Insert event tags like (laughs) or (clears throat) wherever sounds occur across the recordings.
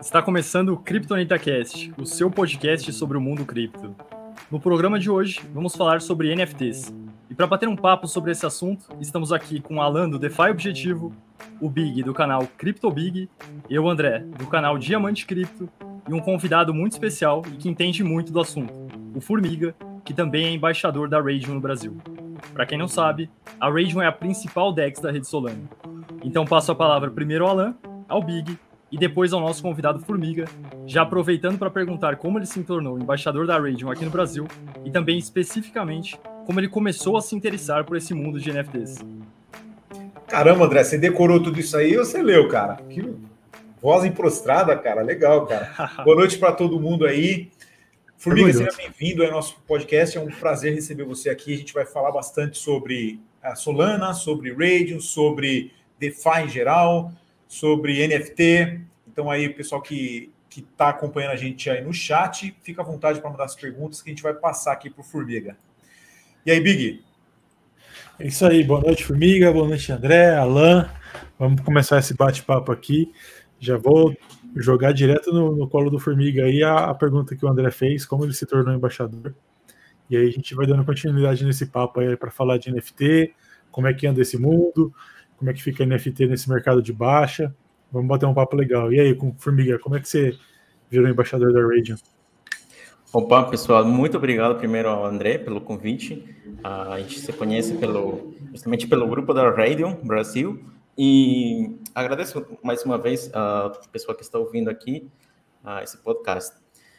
Está começando o CryptonitaCast, o seu podcast sobre o mundo cripto. No programa de hoje, vamos falar sobre NFTs. E para bater um papo sobre esse assunto, estamos aqui com o Alan do DeFi Objetivo, o Big do canal CryptoBig, eu, André, do canal Diamante Cripto, e um convidado muito especial e que entende muito do assunto, o Formiga, que também é embaixador da Radium no Brasil. Para quem não sabe, a Radium é a principal DEX da rede Solana. Então passo a palavra primeiro ao Alan, ao Big e depois ao nosso convidado Formiga, já aproveitando para perguntar como ele se tornou embaixador da Radium aqui no Brasil e também especificamente como ele começou a se interessar por esse mundo de NFTs. Caramba, André, você decorou tudo isso aí ou você leu, cara? Que voz emprostrada, cara. Legal, cara. (laughs) Boa noite para todo mundo aí. Formiga, seja bem-vindo ao nosso podcast. É um prazer receber você aqui. A gente vai falar bastante sobre a Solana, sobre Radium, sobre DeFi em geral, sobre NFT. Então aí, o pessoal que que está acompanhando a gente aí no chat, fica à vontade para mandar as perguntas que a gente vai passar aqui para o Formiga. E aí, Big? É isso aí, boa noite, Formiga, boa noite, André, Alan. Vamos começar esse bate-papo aqui. Já vou jogar direto no, no, colo do Formiga aí a, a, pergunta que o André fez, como ele se tornou embaixador. E aí a gente vai dando continuidade nesse papo aí para falar de NFT, como é que anda esse mundo, como é que fica NFT nesse mercado de baixa. Vamos bater um papo legal. E aí, com Formiga, como é que você virou embaixador da Radiant? Opa, pessoal, muito obrigado primeiro ao André pelo convite. A gente se conhece pelo, justamente pelo grupo da Radium Brasil e agradeço mais uma vez a pessoa que está ouvindo aqui a esse podcast.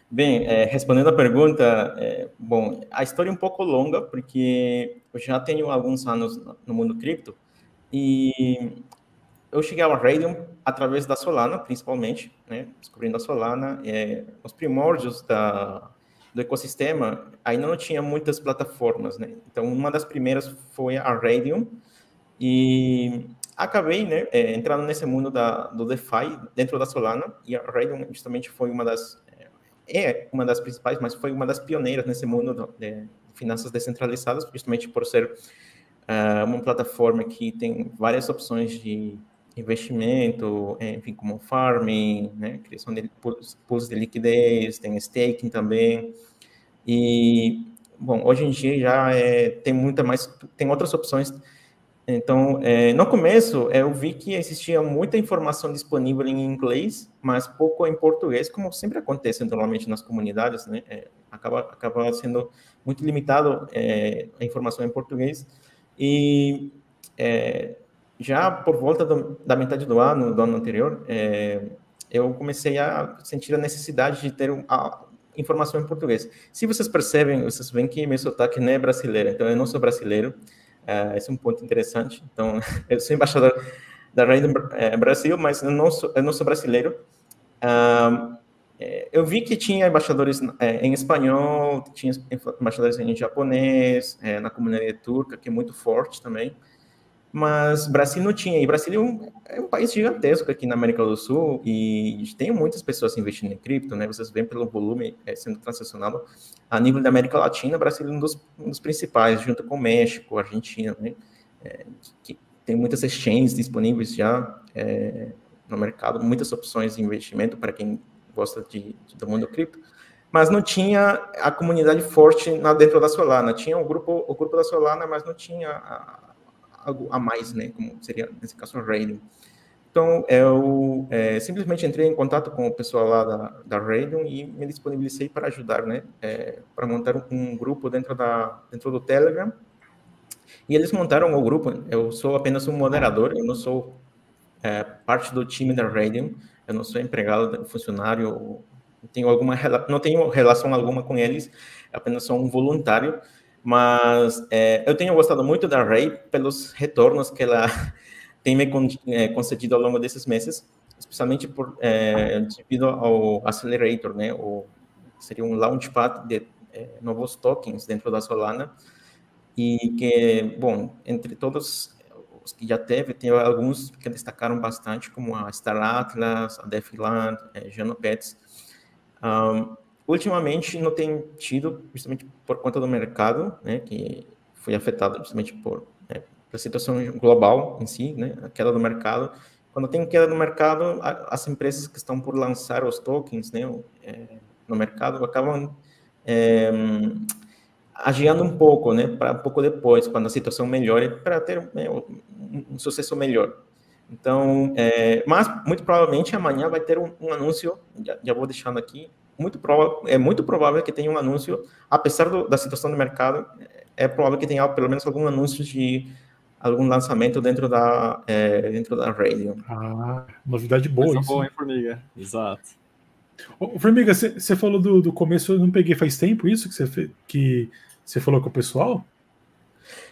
Bem, é, respondendo a pergunta, é, bom, a história é um pouco longa porque eu já tenho alguns anos no mundo cripto e eu cheguei ao Radium através da Solana, principalmente, né? Descobrindo a Solana, é, os primórdios da, do ecossistema, ainda não tinha muitas plataformas, né? Então, uma das primeiras foi a Radium, e acabei, né, é, entrando nesse mundo da, do DeFi dentro da Solana, e a Radium justamente foi uma das, é, é uma das principais, mas foi uma das pioneiras nesse mundo de finanças descentralizadas, justamente por ser uh, uma plataforma que tem várias opções de investimento, enfim, como farming, né, criação de pools de liquidez, tem staking também. E, bom, hoje em dia já é, tem muita mais, tem outras opções. Então, é, no começo, eu vi que existia muita informação disponível em inglês, mas pouco em português, como sempre acontece normalmente nas comunidades, né? É, acaba, acaba sendo muito limitado é, a informação em português. E é, já por volta do, da metade do ano, do ano anterior, é, eu comecei a sentir a necessidade de ter a informação em português. Se vocês percebem, vocês veem que meu sotaque não é brasileiro, então eu não sou brasileiro, é, esse é um ponto interessante. Então, (laughs) eu sou embaixador da Raiden é, Brasil, mas eu não sou, eu não sou brasileiro. Eu vi que tinha embaixadores é, em espanhol, tinha embaixadores em japonês, é, na comunidade turca, que é muito forte também mas Brasil não tinha. E Brasil é um, é um, país gigantesco aqui na América do Sul e tem muitas pessoas investindo em cripto, né? Vocês veem pelo volume é, sendo transacionado a nível da América Latina, Brasil é um dos, um dos principais, junto com México, Argentina, né? É, que, que tem muitas exchanges disponíveis já é, no mercado, muitas opções de investimento para quem gosta de, de, do mundo cripto. Mas não tinha a comunidade forte na, dentro da Solana. Tinha o grupo, o grupo da Solana, mas não tinha a, algo a mais, né? Como seria, nesse caso, o Radium. Então, eu é, simplesmente entrei em contato com o pessoal lá da, da Radium e me disponibilizei para ajudar, né? É, para montar um, um, grupo dentro, da, dentro do Telegram. E eles montaram o grupo. Eu sou apenas um moderador, eu não sou é, parte do time da Radium, eu não sou empregado, funcionário, tenho, alguma, não tenho relação alguma com eles, apenas sou um voluntário mas é, eu tenho gostado muito da Ray pelos retornos que ela (laughs) tem me é, concedido ao longo desses meses, especialmente por é, devido ao Accelerator, né? O, seria um launchpad de é, novos tokens dentro da Solana e que, bom, entre todos os que já teve, tem alguns que destacaram bastante, como a Star Atlas, a Defiland, é, Genopets. Um, ultimamente não tem tido, justamente por conta do mercado, né, que foi afetado justamente por né, a situação global em si, né, a queda do mercado, quando tem queda no mercado, as empresas que estão por lançar os tokens né, é, no mercado acabam é, agiando um pouco, né, para um pouco depois, quando a situação melhore, para ter né, um, um, sucesso melhor. Então, é, mas muito provavelmente amanhã vai ter um, um anúncio, já, já, vou deixando aqui, muito prova, é muito provável que tenha um anúncio, apesar do, da situação do mercado, é provável que tenha pelo menos algum anúncio de algum lançamento dentro da é, dentro da Radeon. Ah, novidade boa Coisa isso. boa, hein, Formiga? Exato. Ô, Formiga, você falou do, do começo, eu não peguei faz tempo isso que você que você falou com o pessoal?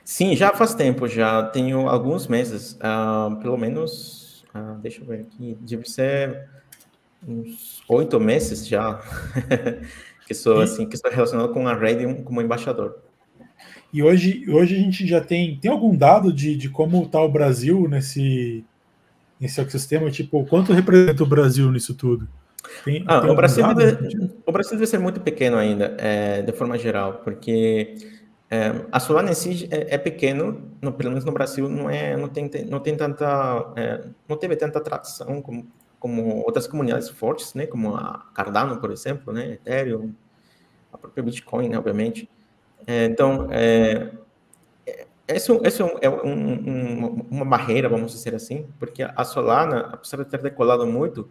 Sim, já faz tempo, já tenho alguns meses, uh, pelo menos, uh, deixa eu ver aqui, deve ser uns oito meses já (laughs) que sou assim, que estou relacionado com a Radeon como embaixador. E hoje, hoje a gente já tem, tem algum dado de, de como está o Brasil nesse, nesse ecossistema? Tipo, quanto representa o Brasil nisso tudo? Tem, ah, tem o, Brasil deve, o Brasil deve ser muito pequeno ainda, é, de forma geral, porque é, a Solana em si é, é, pequeno, no, pelo menos no Brasil não é, não tem, não tem tanta, é, não teve tanta atração como, como outras comunidades fortes, né, como a Cardano, por exemplo, né, Ethereum, a própria Bitcoin, né, obviamente. É, então, é, esse, esse é um, um, uma barreira, vamos dizer assim, porque a Solana, apesar de ter decolado muito,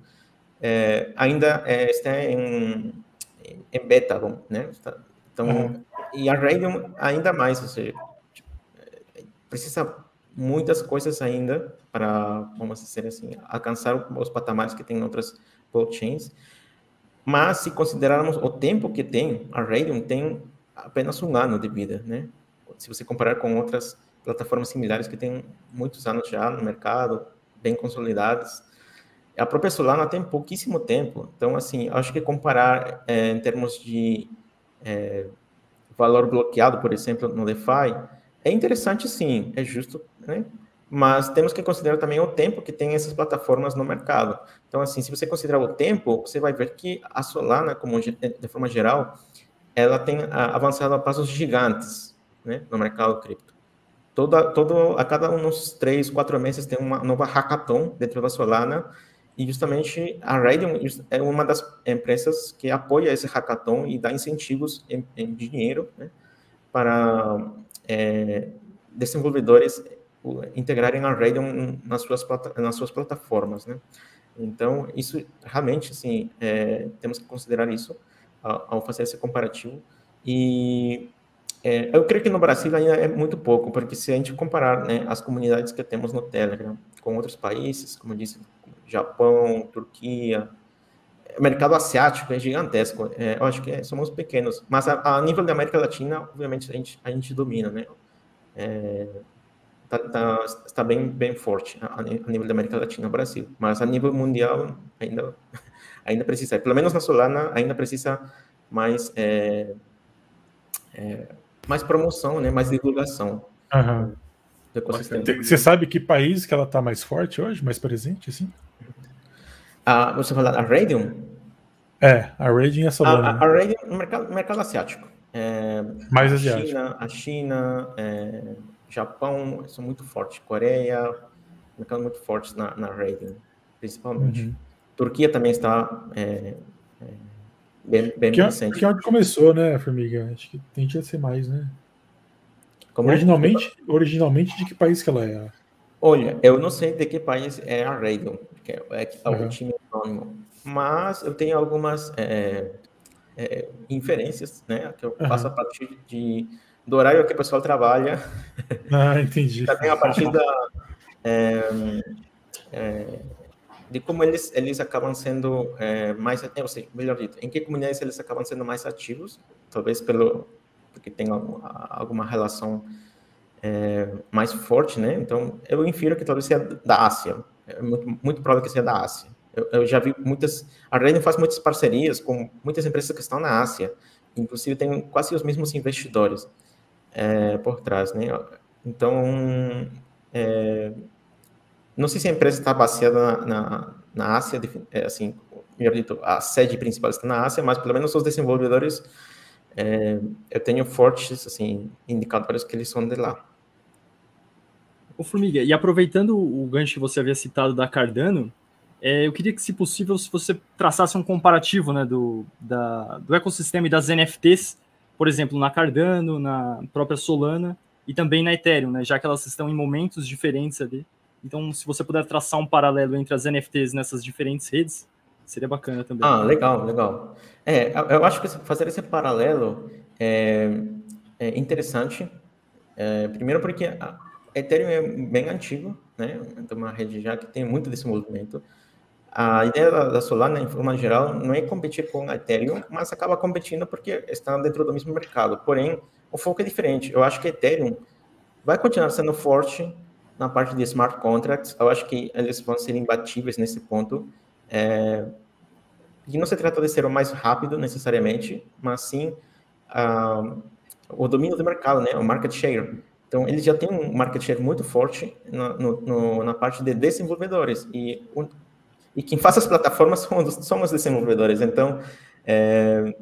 é, ainda é, está em, em beta, bom, né? Então, uhum. e a Radeon ainda mais, ou seja, precisa muitas coisas ainda para, vamos dizer assim, alcançar os patamares que tem em outras blockchains. Mas se considerarmos o tempo que tem, a Radeon tem apenas um ano de vida, né? Se você comparar com outras plataformas similares que têm muitos anos já no mercado, bem consolidadas. A própria Solana tem pouquíssimo tempo, então, assim, acho que comparar é, em termos de é, valor bloqueado, por exemplo, no DeFi, é interessante sim, é justo, né? Mas temos que considerar também o tempo que tem essas plataformas no mercado. Então, assim, se você considerar o tempo, você vai ver que a Solana, como de forma geral, ela tem avançado a passos gigantes né, no mercado cripto. Toda, todo, a cada uns três, quatro meses tem uma nova hackathon dentro da Solana e justamente a Radeon é uma das empresas que apoia esse hackathon e dá incentivos em, dinheiro né, para é, desenvolvedores integrarem a Radeon nas suas, nas suas plataformas. Né? Então, isso realmente, assim, é, temos que considerar isso ao fazer esse comparativo. E é, eu creio que no Brasil ainda é muito pouco, porque se a gente comparar né, as comunidades que temos no Telegram com outros países, como disse, Japão, Turquia, o mercado asiático é gigantesco. É, eu acho que somos pequenos, mas a, a, nível da América Latina, obviamente, a gente, a gente domina, né? É, tá, tá, está bem, bem forte a, a, nível da América Latina, o Brasil. Mas a nível mundial, ainda, (laughs) ainda precisa, pelo menos na Solana, ainda precisa mais, é, é, mais promoção, né? mais divulgação. Uhum. Você sabe que país que ela está mais forte hoje, mais presente, assim? Ah, você fala a Radium? É, a Radium e a Solana. A, a, a Radium no mercado, mercado asiático. É, mais a asiático. China, a China, é, Japão são muito fortes. Coreia, mercado muito forte na, na Radium, principalmente. Uhum. Turquia também está é, é, bem, bem que, recente. Que é onde começou, né, Formiga? Acho que tem que ser mais, né? Como é originalmente, é? originalmente, de que país que ela é? Olha, eu não sei de que país é a Raiden, que é, é uhum. o time anônimo, mas eu tenho algumas é, é, inferências, né, que eu uhum. faço a partir de, do horário que o pessoal trabalha. Ah, entendi. (laughs) Também a partir da, é, é, de como eles, eles acabam sendo é, mais, eu sei, melhor dito, em que comunidades eles acabam sendo mais ativos, talvez pelo, porque tem alguma relação é, mais forte, né? Então, eu infiro que talvez seja da Ásia, é muito, muito provável que seja da Ásia. Eu, eu já vi muitas, a Raiden faz muitas parcerias com muitas empresas que estão na Ásia, inclusive tem quase os mesmos investidores é, por trás, né? Então, é, não sei se a empresa está baseada na, na, na Ásia, é, assim, melhor dito, a sede principal está na Ásia, mas pelo menos os desenvolvedores, é, eu tenho fortes, assim, indicadores que eles são de lá. Ô, Formiga, e aproveitando o gancho que você havia citado da Cardano, é, eu queria que, se possível, se você traçasse um comparativo né, do, da, do ecossistema e das NFTs, por exemplo, na Cardano, na própria Solana e também na Ethereum, né, já que elas estão em momentos diferentes ali. Então, se você puder traçar um paralelo entre as NFTs nessas diferentes redes, seria bacana também. Ah, legal, legal. É, eu acho que fazer esse paralelo é, é interessante. É, primeiro porque Ethereum é bem antigo, né? É uma rede já que tem muito desenvolvimento. A ideia da, Solana, em forma geral, não é competir com a Ethereum, mas acaba competindo porque está dentro do mesmo mercado. Porém, o foco é diferente. Eu acho que a Ethereum vai continuar sendo forte na parte de smart contracts. Eu acho que eles vão ser imbatíveis nesse ponto. É, e não se trata de ser o mais rápido necessariamente, mas sim uh, o domínio do mercado, né? O market share. Então, eles já têm um market share muito forte na, no, no, na parte de desenvolvedores. E, e quem faz as plataformas são são os desenvolvedores. Então, é,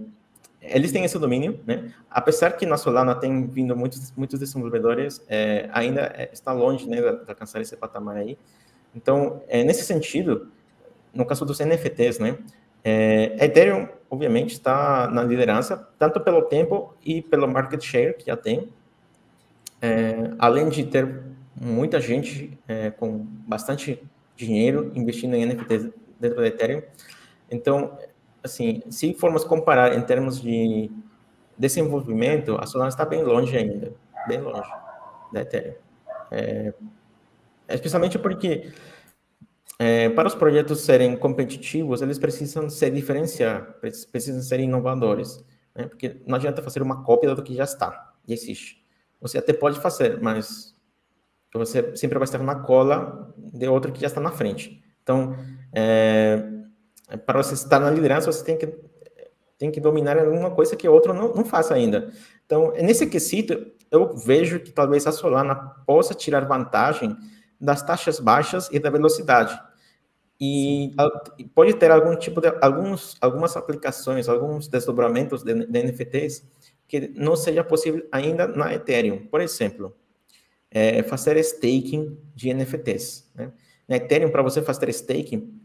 eles têm esse domínio, né? Apesar que na Solana tem vindo muitos, muitos desenvolvedores, é, ainda é, está longe né, de alcançar esse patamar aí. Então, é, nesse sentido, no caso dos NFTs, né? É, Ethereum, obviamente, está na liderança, tanto pelo tempo e pelo market share que já tem, é, além de ter muita gente é, com bastante dinheiro investindo em NFTs dentro da Ethereum. Então, assim, se formos comparar em termos de desenvolvimento, a Solana está bem longe ainda, bem longe da Ethereum. É, especialmente porque é, para os projetos serem competitivos, eles precisam se diferenciar, precisam ser inovadores, né? porque não adianta fazer uma cópia do que já está, já existe. Você até pode fazer, mas você sempre vai estar na cola de outro que já está na frente. Então, é, para você estar na liderança, você tem que, tem que dominar alguma coisa que outro não, não faça ainda. Então, nesse quesito, eu vejo que talvez a Solana possa tirar vantagem das taxas baixas e da velocidade. E pode ter algum tipo de alguns algumas aplicações, alguns desdobramentos de, de NFTs que não seja possível ainda na Ethereum. Por exemplo, é, fazer staking de NFTs. Né? Na Ethereum, para você fazer staking,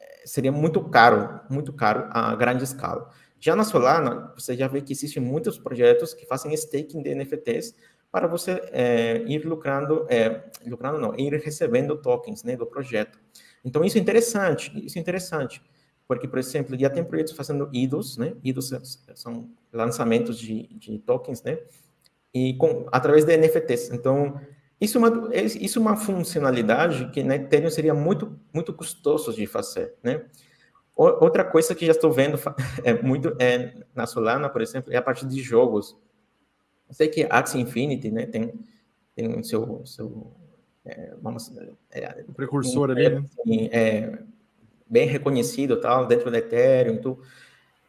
é, seria muito caro, muito caro a grande escala. Já na Solana, você já vê que existem muitos projetos que fazem staking de NFTs para você é, ir lucrando, é, lucrando não, ir recebendo tokens né, do projeto. Então, isso é interessante, isso é interessante. Porque, por exemplo, já tem projetos fazendo IDOs, né? IDOs são lançamentos de, de tokens, né? E com, através de NFTs. Então, isso é, uma, isso é uma funcionalidade que na Ethereum seria muito, muito custoso de fazer, né? Outra coisa que já estou vendo (laughs) é muito é, na Solana, por exemplo, é a parte de jogos. Eu sei que Axie Infinity, né, tem, tem seu, seu é, vamos, é, o precursor ali, né? Assim, é, bem reconhecido tal, dentro da Ethereum, tudo,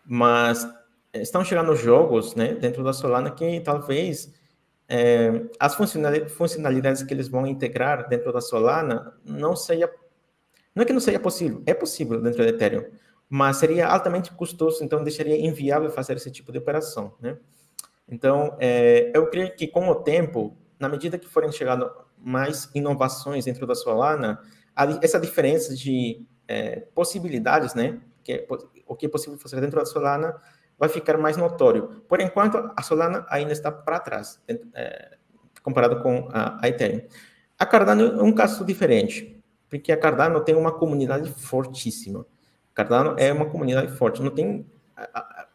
mas estão chegando jogos né, dentro da Solana que talvez é, as funcionalidades que eles vão integrar dentro da Solana não seja não é que não seja possível, é possível dentro da Ethereum, mas seria altamente custoso, então deixaria inviável fazer esse tipo de operação, né? Então, é, eu creio que com o tempo, na medida que forem chegando mais inovações dentro da Solana, essa diferença de é, possibilidades, né? Que é, o que é possível fazer dentro da Solana vai ficar mais notório. Por enquanto, a Solana ainda está para trás, é, comparado com a, a Ethereum. A Cardano é um caso diferente, porque a Cardano tem uma comunidade fortíssima. Cardano é uma comunidade forte. Não tem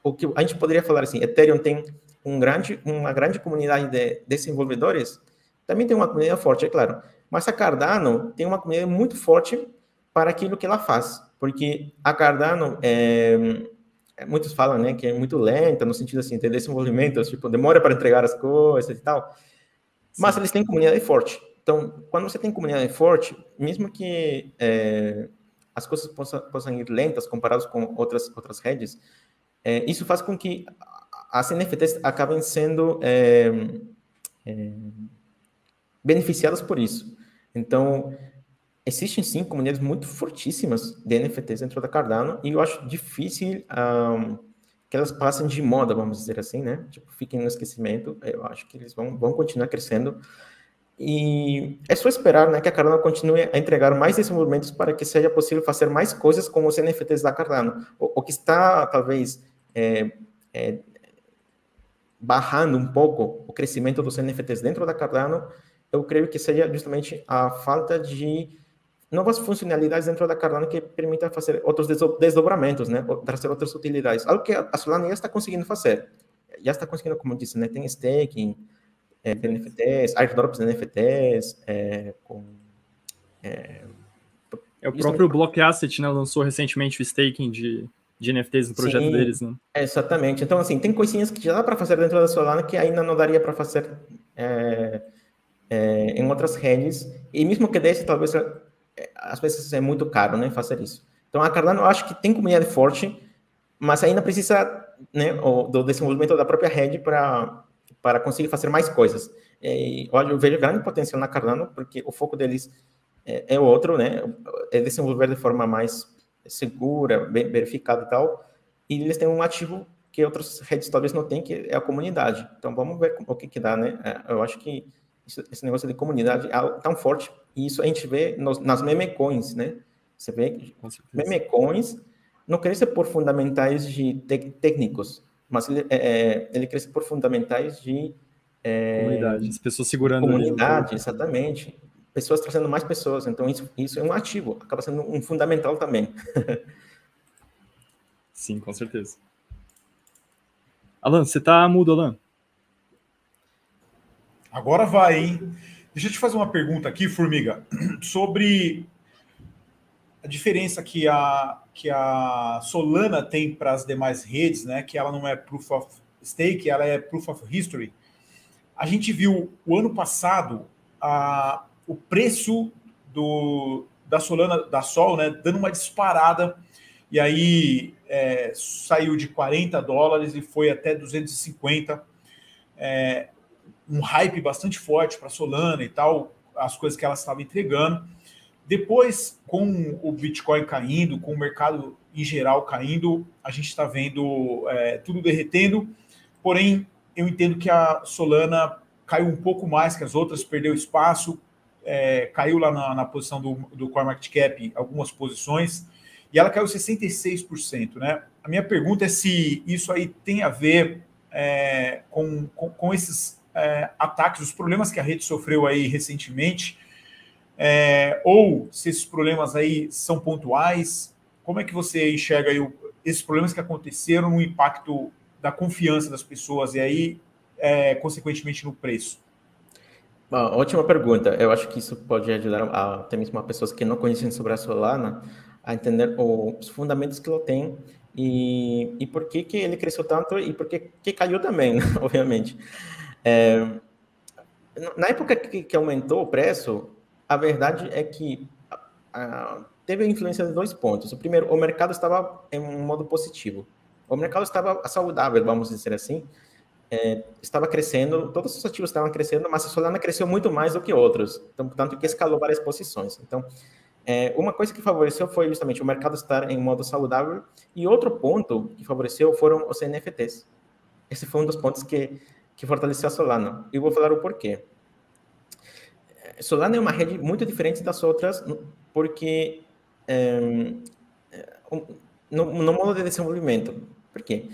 o que a gente poderia falar assim, Ethereum tem um grande, uma grande comunidade de desenvolvedores, também tem uma comunidade forte, é claro. Mas a Cardano tem uma comunidade muito forte para aquilo que ela faz. Porque a Cardano, é, muitos falam né, que é muito lenta, no sentido assim, de desenvolvimento, (laughs) tipo, demora para entregar as coisas e tal. Mas Sim. eles têm comunidade forte. Então, quando você tem comunidade forte, mesmo que é, as coisas possam, possam, ir lentas comparadas com outras, outras redes, é, isso faz com que as NFTs acabem sendo é, é, beneficiadas por isso. Então, existem sim comunidades muito fortíssimas de NFTs dentro da Cardano e eu acho difícil um, que elas passem de moda, vamos dizer assim, né? Tipo, fiquem no esquecimento. Eu acho que eles vão, vão continuar crescendo. E é só esperar né, que a Cardano continue a entregar mais desenvolvimentos para que seja possível fazer mais coisas com os NFTs da Cardano. O, o que está, talvez, é, é, barrando um pouco o crescimento dos NFTs dentro da Cardano, eu creio que seja justamente a falta de novas funcionalidades dentro da Cardano que permitam fazer outros desdobramentos, né, trazer outras utilidades. Algo que a Solana já está conseguindo fazer. Já está conseguindo, como eu disse, né, tem staking, é, de NFTs, airdrops de NFTs, é, com... É, é o próprio Block Asset, né, lançou recentemente o staking de, de NFTs no projeto Sim, deles, né? Exatamente. Então, assim, tem coisinhas que já dá para fazer dentro da Solana que ainda não daria para fazer é, é, em outras redes, e mesmo que desse, talvez, às vezes é muito caro, né, fazer isso. Então, a Cardano, eu acho que tem comunidade forte, mas ainda precisa, né, do desenvolvimento da própria rede para para conseguir fazer mais coisas. E, olha, eu vejo grande potencial na Cardano, porque o foco deles é, é outro, né? É desenvolver de forma mais segura, verificada e tal. E eles têm um ativo que outras redes talvez não têm, que é a comunidade. Então, vamos ver o que, que dá, né? É, eu acho que esse negócio de comunidade é tão forte, e isso a gente vê nos, nas memecoins, né? Você vê memecoins não crescem por fundamentais de técnicos, mas ele, é, é, ele cresce por fundamentais de é, comunidade, as pessoas segurando comunidade, exatamente, pessoas trazendo mais pessoas, então isso, isso é um ativo, acaba sendo um fundamental também. (laughs) Sim, com certeza. Alan, você tá mudo, Alan? Agora vai, hein? Deixa eu te fazer uma pergunta aqui, Formiga, (clears throat) sobre a diferença que a, que a Solana tem para as demais redes, né, que ela não é Proof of Stake, ela é Proof of History. A gente viu o ano passado a, o preço do, da Solana, da Sol, né, dando uma disparada, e aí é, saiu de 40 dólares e foi até 250. É, um hype bastante forte para Solana e tal, as coisas que ela estava entregando. Depois, com o Bitcoin caindo, com o mercado em geral caindo, a gente está vendo é, tudo derretendo. Porém, eu entendo que a Solana caiu um pouco mais que as outras, perdeu espaço, é, caiu lá na, na posição do, do Core Market Cap algumas posições, e ela caiu 66%. Né? A minha pergunta é se isso aí tem a ver é, com, com, com, esses é, ataques, os problemas que a rede sofreu aí recentemente, é, ou se esses problemas aí são pontuais, como é que você enxerga aí o, esses problemas que aconteceram no impacto da confiança das pessoas e aí, é, consequentemente, no preço? Ótima pergunta. Eu acho que isso pode ajudar a, até mesmo a pessoas que não conhecem sobre a Solana a entender os fundamentos que ela tem e, e por que, que ele cresceu tanto e por que, que caiu também, né? (laughs) obviamente. É, na época que, que aumentou o preço, a verdade é que a, teve a influência de dois pontos. O primeiro, o mercado estava em um modo positivo. O mercado estava saudável, vamos dizer assim. É, estava crescendo, todos os ativos estavam crescendo, mas a Solana cresceu muito mais do que outros. Então, portanto, que escalou várias posições. Então, é, uma coisa que favoreceu foi justamente o mercado estar em modo saudável. E outro ponto que favoreceu foram os NFTs. Esse foi um dos pontos que, que fortaleceu a Solana. E vou falar o porquê. Solana é uma rede muito diferente das outras, porque é, no, no, modo de desenvolvimento. Por quê?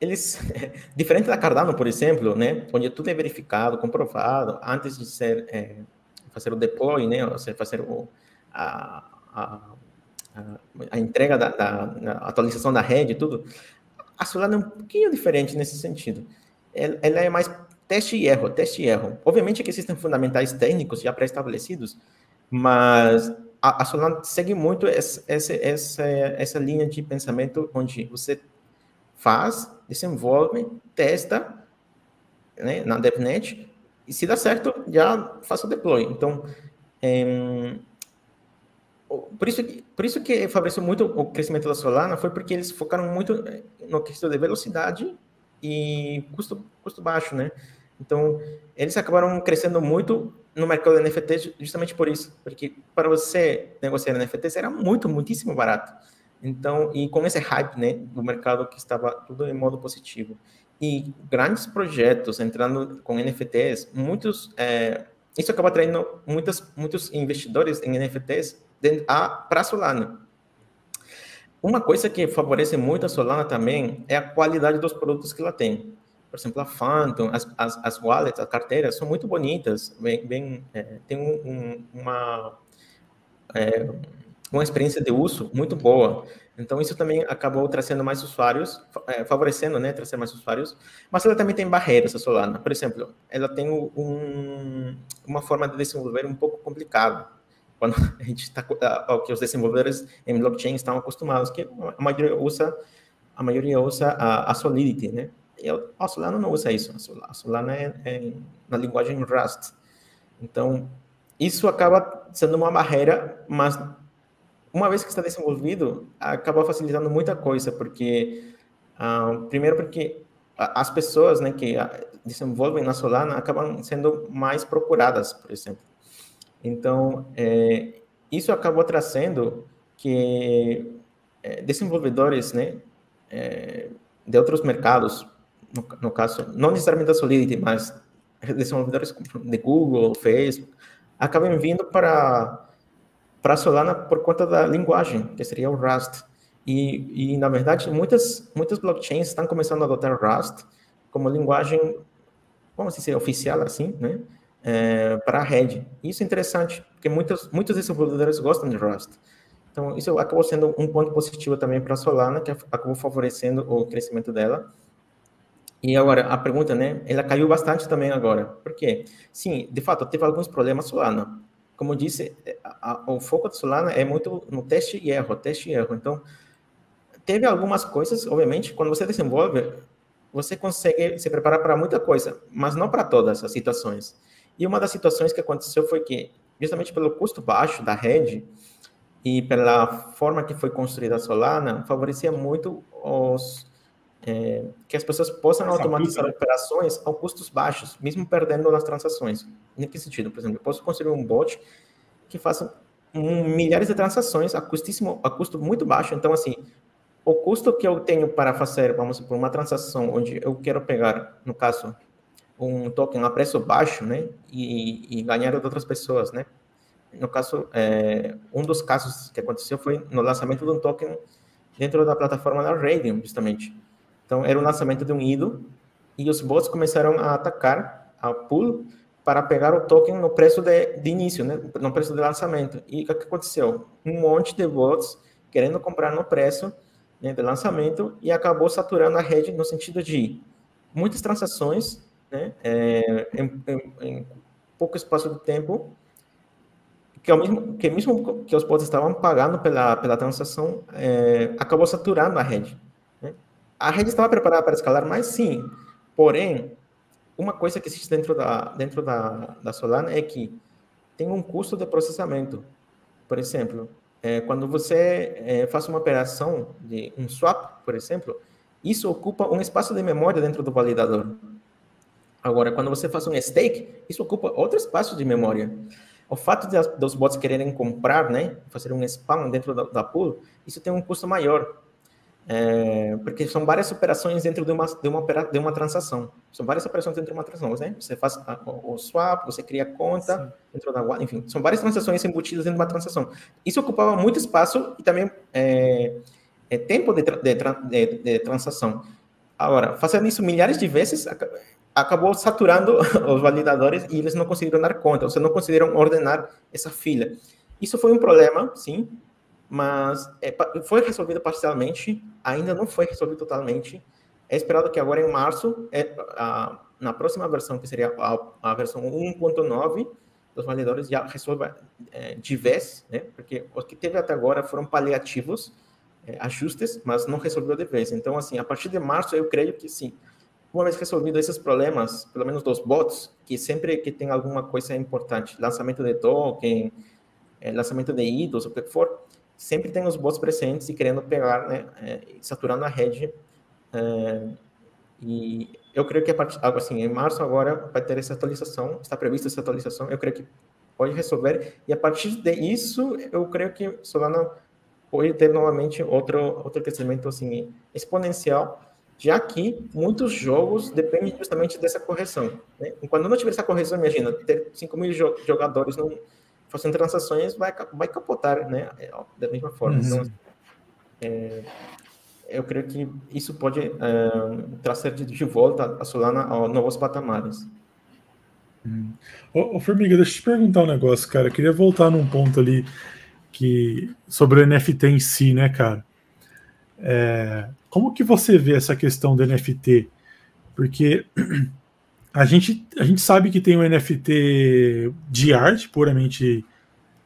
Eles, (laughs) diferente da Cardano, por exemplo, né, onde tudo é verificado, comprovado, antes de ser é, fazer o deploy, né, ou seja, fazer o, a, a, a, entrega da, da, atualização da rede, tudo. A Solana é um pouquinho diferente nesse sentido. Ela, é mais teste e erro, teste e erro. Obviamente que existem fundamentais técnicos já pré-estabelecidos, mas a, a Solana segue muito essa, essa, essa, linha de pensamento onde você faz, desenvolve, testa né, na DevNet, e se dá certo, já faça o deploy. Então, é, por isso, que, por isso que favoreceu muito o crescimento da Solana, foi porque eles focaram muito no questão de velocidade e custo, custo baixo, né? Então, eles acabaram crescendo muito no mercado de NFTs justamente por isso, porque para você negociar NFTs era muito, muitíssimo barato. Então, e com esse hype, né, do mercado que estava tudo em modo positivo. E grandes projetos entrando com NFTs, muitos é, isso acaba atraindo muitas, muitos investidores em NFTs para Solana. Uma coisa que favorece muito a Solana também é a qualidade dos produtos que ela tem. Por exemplo, a Phantom, as, as, as wallets, as carteiras são muito bonitas, bem, bem é, tem um, um, uma, é, uma experiência de uso muito boa. Então, isso também acabou trazendo mais usuários, é, favorecendo, né, trazer mais usuários, mas ela também tem barreiras, a Solana. Por exemplo, ela tem um, uma forma de desenvolver um pouco complicada, quando a gente está, ao que os desenvolvedores em blockchain estão acostumados, que a maioria usa, a maioria usa a, a Solidity, né? E a Solana não usa isso, a Solana é, é na linguagem Rust. Então, isso acaba sendo uma barreira, mas uma vez que está desenvolvido, acaba facilitando muita coisa, porque, uh, primeiro porque as pessoas né, que desenvolvem na Solana acabam sendo mais procuradas, por exemplo. Então, é, isso acabou trazendo que é, desenvolvedores né, é, de outros mercados, no, no, caso, não necessariamente da Solidity, mas desenvolvedores de Google, Facebook, acabam vindo para para Solana por conta da linguagem, que seria o Rust. E, e, na verdade, muitas, muitas blockchains estão começando a adotar Rust como linguagem, vamos dizer, oficial, assim, né? É, para a rede. Isso é interessante, porque muitos, muitos desenvolvedores gostam de Rust. Então, isso acabou sendo um ponto positivo também para a Solana, que acabou favorecendo o crescimento dela. E agora, a pergunta, né? Ela caiu bastante também agora. Por quê? Sim, de fato, teve alguns problemas Solana como eu disse, é, a, a, o foco da Solana é muito no teste e erro, teste e erro. Então, teve algumas coisas, obviamente, quando você desenvolve, você consegue se preparar para muita coisa, mas não para todas as situações. E uma das situações que aconteceu foi que, justamente pelo custo baixo da rede e pela forma que foi construída a Solana, favorecia muito os é, que as pessoas possam Essa automatizar puta. operações a custos baixos, mesmo perdendo nas transações. Em que sentido? Por exemplo, eu posso construir um bot que faça um, milhares de transações a, custíssimo, a custo muito baixo. Então, assim, o custo que eu tenho para fazer, vamos por uma transação onde eu quero pegar, no caso, um token a preço baixo, né, e, e ganhar de outras pessoas, né. No caso, é, um dos casos que aconteceu foi no lançamento de um token dentro da plataforma da Radium, justamente. Então, era o lançamento de um IDO e os bots começaram a atacar a pool para pegar o token no preço de, de início, né? no preço de lançamento. E o que aconteceu? Um monte de bots querendo comprar no preço né, de lançamento e acabou saturando a rede no sentido de muitas transações né, é, em, em, em, pouco espaço de tempo que, ao mesmo, que mesmo que os bots estavam pagando pela, pela transação, é, acabou saturando a rede. A rede estava preparada para escalar mais? Sim. Porém, uma coisa que existe dentro da, dentro da, da Solana é que tem um custo de processamento. Por exemplo, é, quando você é, faz uma operação de um swap, por exemplo, isso ocupa um espaço de memória dentro do validador. Agora, quando você faz um stake, isso ocupa outro espaço de memória. O fato de, dos bots quererem comprar, né, fazer um spam dentro da, da pool, isso tem um custo maior. É, porque são várias operações dentro de uma, de, uma, de uma transação. São várias operações dentro de uma transação. Né? Você faz a, o, swap, você cria conta Sim. dentro da enfim, são várias transações embutidas dentro de uma transação. Isso ocupava muito espaço e também é, é tempo de, de, de, de, transação. Agora, fazendo isso milhares de vezes, acabou saturando (laughs) os validadores e eles não conseguiram dar conta, ou seja, não conseguiram ordenar essa fila. Isso foi um problema, sim, mas é, foi resolvido parcialmente, ainda não foi resolvido totalmente. É esperado que agora em março, é, a, na próxima versão, que seria a, a versão 1.9, os validadores já resolva é, de vez, né? porque os que teve até agora foram paliativos, é, ajustes, mas não resolveu de vez. Então, assim, a partir de março, eu creio que sim. Uma vez resolvido esses problemas, pelo menos dos bots, que sempre que tem alguma coisa importante, lançamento de token, é, lançamento de IDOs, o que for, sempre tem os bots presentes e querendo pegar, né, é, saturando a rede. É, e eu creio que a partir, algo assim, em março agora vai ter essa atualização, está prevista essa atualização, eu creio que pode resolver, e a partir disso, eu creio que Solana pode ter novamente outro, outro crescimento, assim, exponencial, já que muitos jogos dependem justamente dessa correção. Né? Quando não tiver essa correção, imagina, ter 5 mil jogadores não fazendo transações, vai, vai capotar, né? É, da mesma forma. Uhum. Então, é, eu creio que isso pode é, trazer de volta a Solana a novos patamares. Hum. Ô, ô, Formiga, deixa eu te perguntar um negócio, cara. Eu queria voltar num ponto ali que sobre o NFT em si, né, cara? É, como que você vê essa questão do NFT? Porque (clears throat) a gente, a gente sabe que tem o um NFT de arte, puramente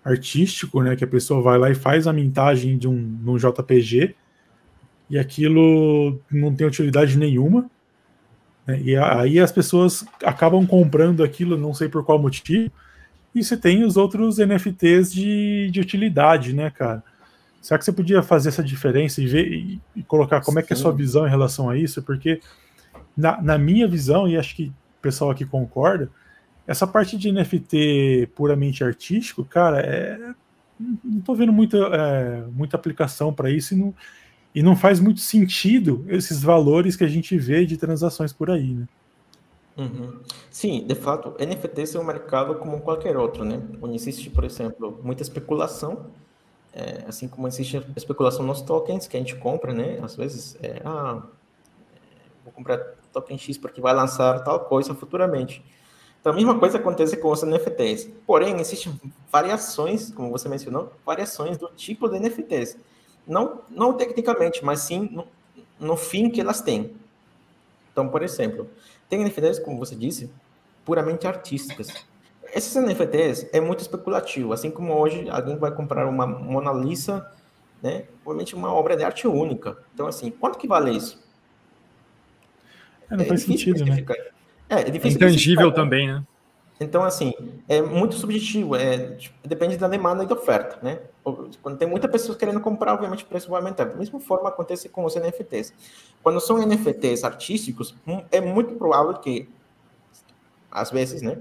artístico, né? Que a pessoa vai lá e faz a mintagem de um, num JPG e aquilo não tem utilidade nenhuma. Né, e aí as pessoas acabam comprando aquilo, não sei por qual motivo. E você tem os outros NFTs de, de utilidade, né, cara? Será que você podia fazer essa diferença e ver e, e colocar como Sim. é que é a sua visão em relação a isso? Porque na, na minha visão, e acho que o pessoal aqui concorda, essa parte de NFT puramente artístico, cara, é, não estou vendo muita, é, muita aplicação para isso e não, e não faz muito sentido esses valores que a gente vê de transações por aí, né? Uhum. Sim, de fato, NFTs é um mercado como qualquer outro, né? Onde existe, por exemplo, muita especulação, é, assim como existe especulação nos tokens que a gente compra, né? Às vezes, é, ah, vou comprar token X porque vai lançar tal coisa futuramente. Então, a mesma coisa acontece com os NFTs. Porém, existem variações, como você mencionou, variações do tipo de NFTs. Não, não tecnicamente, mas sim no, no fim que elas têm. Então, por exemplo, tem NFTs, como você disse, puramente artísticas. Esses NFTs é muito especulativo, assim como hoje alguém vai comprar uma Mona Lisa, né? Provavelmente uma obra de arte única. Então, assim, quanto que vale isso? É, não é faz sentido, né? É, é difícil. Intangível também, né? Então, assim, é muito subjetivo, é, tipo, depende da demanda e da oferta, né? Quando tem muita pessoas querendo comprar, obviamente o preço vai aumentar. Da mesma forma acontece com os NFTs. Quando são NFTs artísticos, hum, é muito provável que, às vezes, né,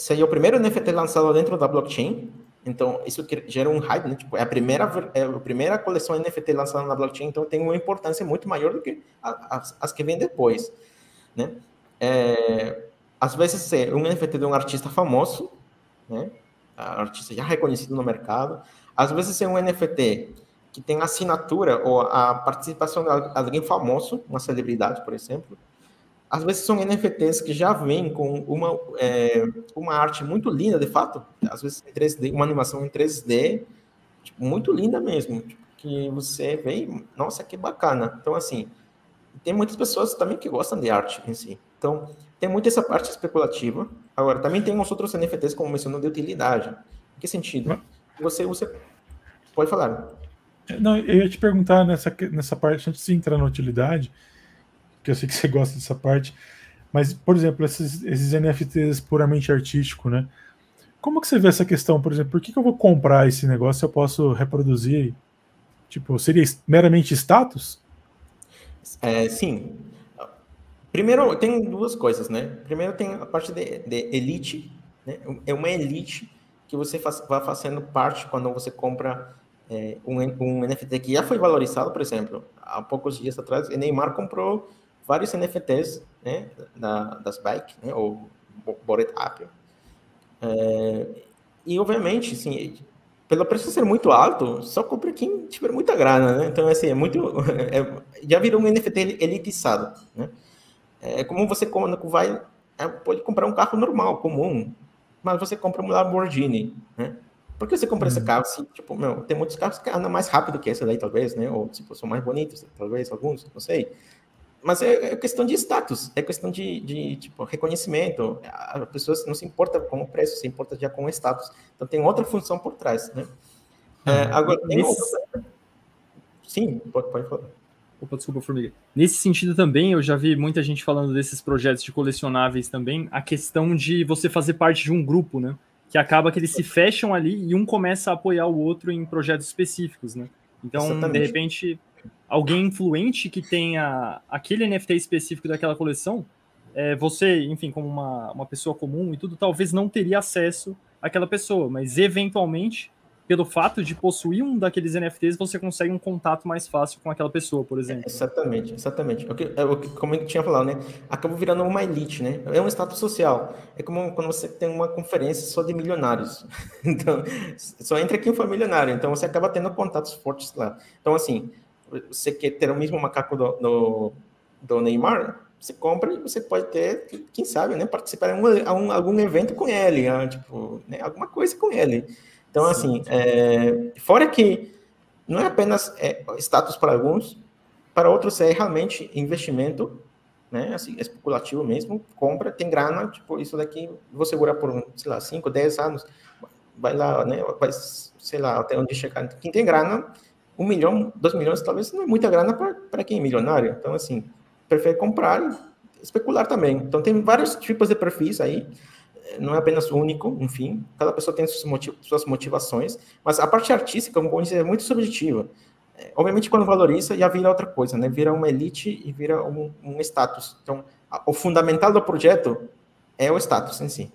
seja o primeiro NFT lançado dentro da blockchain, então isso gera um hype, né? Tipo, é a primeira, é a primeira coleção NFT lançada na blockchain, então tem uma importância muito maior do que as, as que vêm depois, né? É, às vezes é um NFT de um artista famoso, né? artista já reconhecido no mercado. Às vezes é um NFT que tem assinatura ou a participação de alguém famoso, uma celebridade, por exemplo. Às vezes são NFTs que já vêm com uma, é, uma arte muito linda, de fato. Às vezes em 3D, uma animação em 3D, tipo, muito linda mesmo. Tipo, que você vê, nossa, que bacana. Então, assim, tem muitas pessoas também que gostam de arte em si. Então, tem muito essa parte especulativa. Agora, também tem os outros NFTs, como mencionou, de utilidade. Em que sentido? Você usa. Pode falar. Não, eu ia te perguntar nessa, nessa parte, antes de entrar na utilidade, que eu sei que você (laughs) gosta dessa parte, mas, por exemplo, esses, esses NFTs puramente artístico, né? Como que você vê essa questão, por exemplo, por que, que eu vou comprar esse negócio se eu posso reproduzir? Tipo, seria meramente status? É, sim. Primeiro, tem duas coisas, né? Primeiro tem a parte de, de elite, né? É uma elite que você faz, vai fazendo parte quando você compra é, um, um NFT que já foi valorizado, por exemplo. Há poucos dias atrás, o Neymar comprou vários NFTs né, da, das bike, né, ou Bored App. É, e, obviamente, assim, pelo preço ser muito alto, só compra quem tiver muita grana, né? Então, assim, é muito... (laughs) É, já virou um NFT elitizado, né? É como você quando vai é, pode comprar um carro normal, comum, mas você compra um Lamborghini, né? Por que você compra esse uhum. carro assim? Tipo, meu, tem muitos carros que andam mais rápido que esse daí, talvez, né? Ou, tipo, são mais bonitos, talvez, alguns, não sei. Mas é, é questão de status, é questão de, de, tipo, reconhecimento. As pessoas não se importam com o preço, se importa já com o status. Então, tem outra função por trás, né? É, agora, tem outra... Sim, pode, pode falar. Opa, desculpa, Formiga. Nesse sentido também, eu já vi muita gente falando desses projetos de colecionáveis também, a questão de você fazer parte de um grupo, né? Que acaba que eles se fecham ali e um começa a apoiar o outro em projetos específicos, né? Então, Exatamente. de repente, alguém influente que tenha aquele NFT específico daquela coleção, é, você, enfim, como uma, uma pessoa comum e tudo, talvez não teria acesso àquela pessoa, mas eventualmente pelo fato de possuir um daqueles NFTs, você consegue um contato mais fácil com aquela pessoa, por exemplo. É, exatamente, exatamente. O que, é o que, como eu tinha falado, né? Acabou virando uma elite, né? É um status social. É como quando você tem uma conferência só de milionários. (laughs) Então, só entra quem for milionário. Então, você acaba tendo contatos fortes lá. Então, assim, você quer ter o mesmo macaco do, do, do Neymar, você compra e você pode ter, quem sabe, né, participar de um, um, algum evento com ele, né, tipo, né, alguma coisa com ele. Então, Sim. assim, é, fora que não é apenas é, status para alguns, para outros é realmente investimento, né, assim, especulativo mesmo, compra, tem grana, tipo, isso daqui vou segurar por, sei lá, 5, 10 anos, vai lá, né, vai, sei lá, até onde chegar. Quem tem grana, um milhão, dois milhões, talvez não é muita grana para quem é milionário. Então, assim, prefere comprar e especular também. Então, tem vários tipos de perfis aí, não é apenas único, enfim, cada pessoa tem suas motivações, mas a parte artística, como dizer, é muito subjetiva. É, obviamente, quando valoriza, já vira outra coisa, né? Vira uma elite e vira um, um status. Então, a, o fundamental do projeto é o status em si.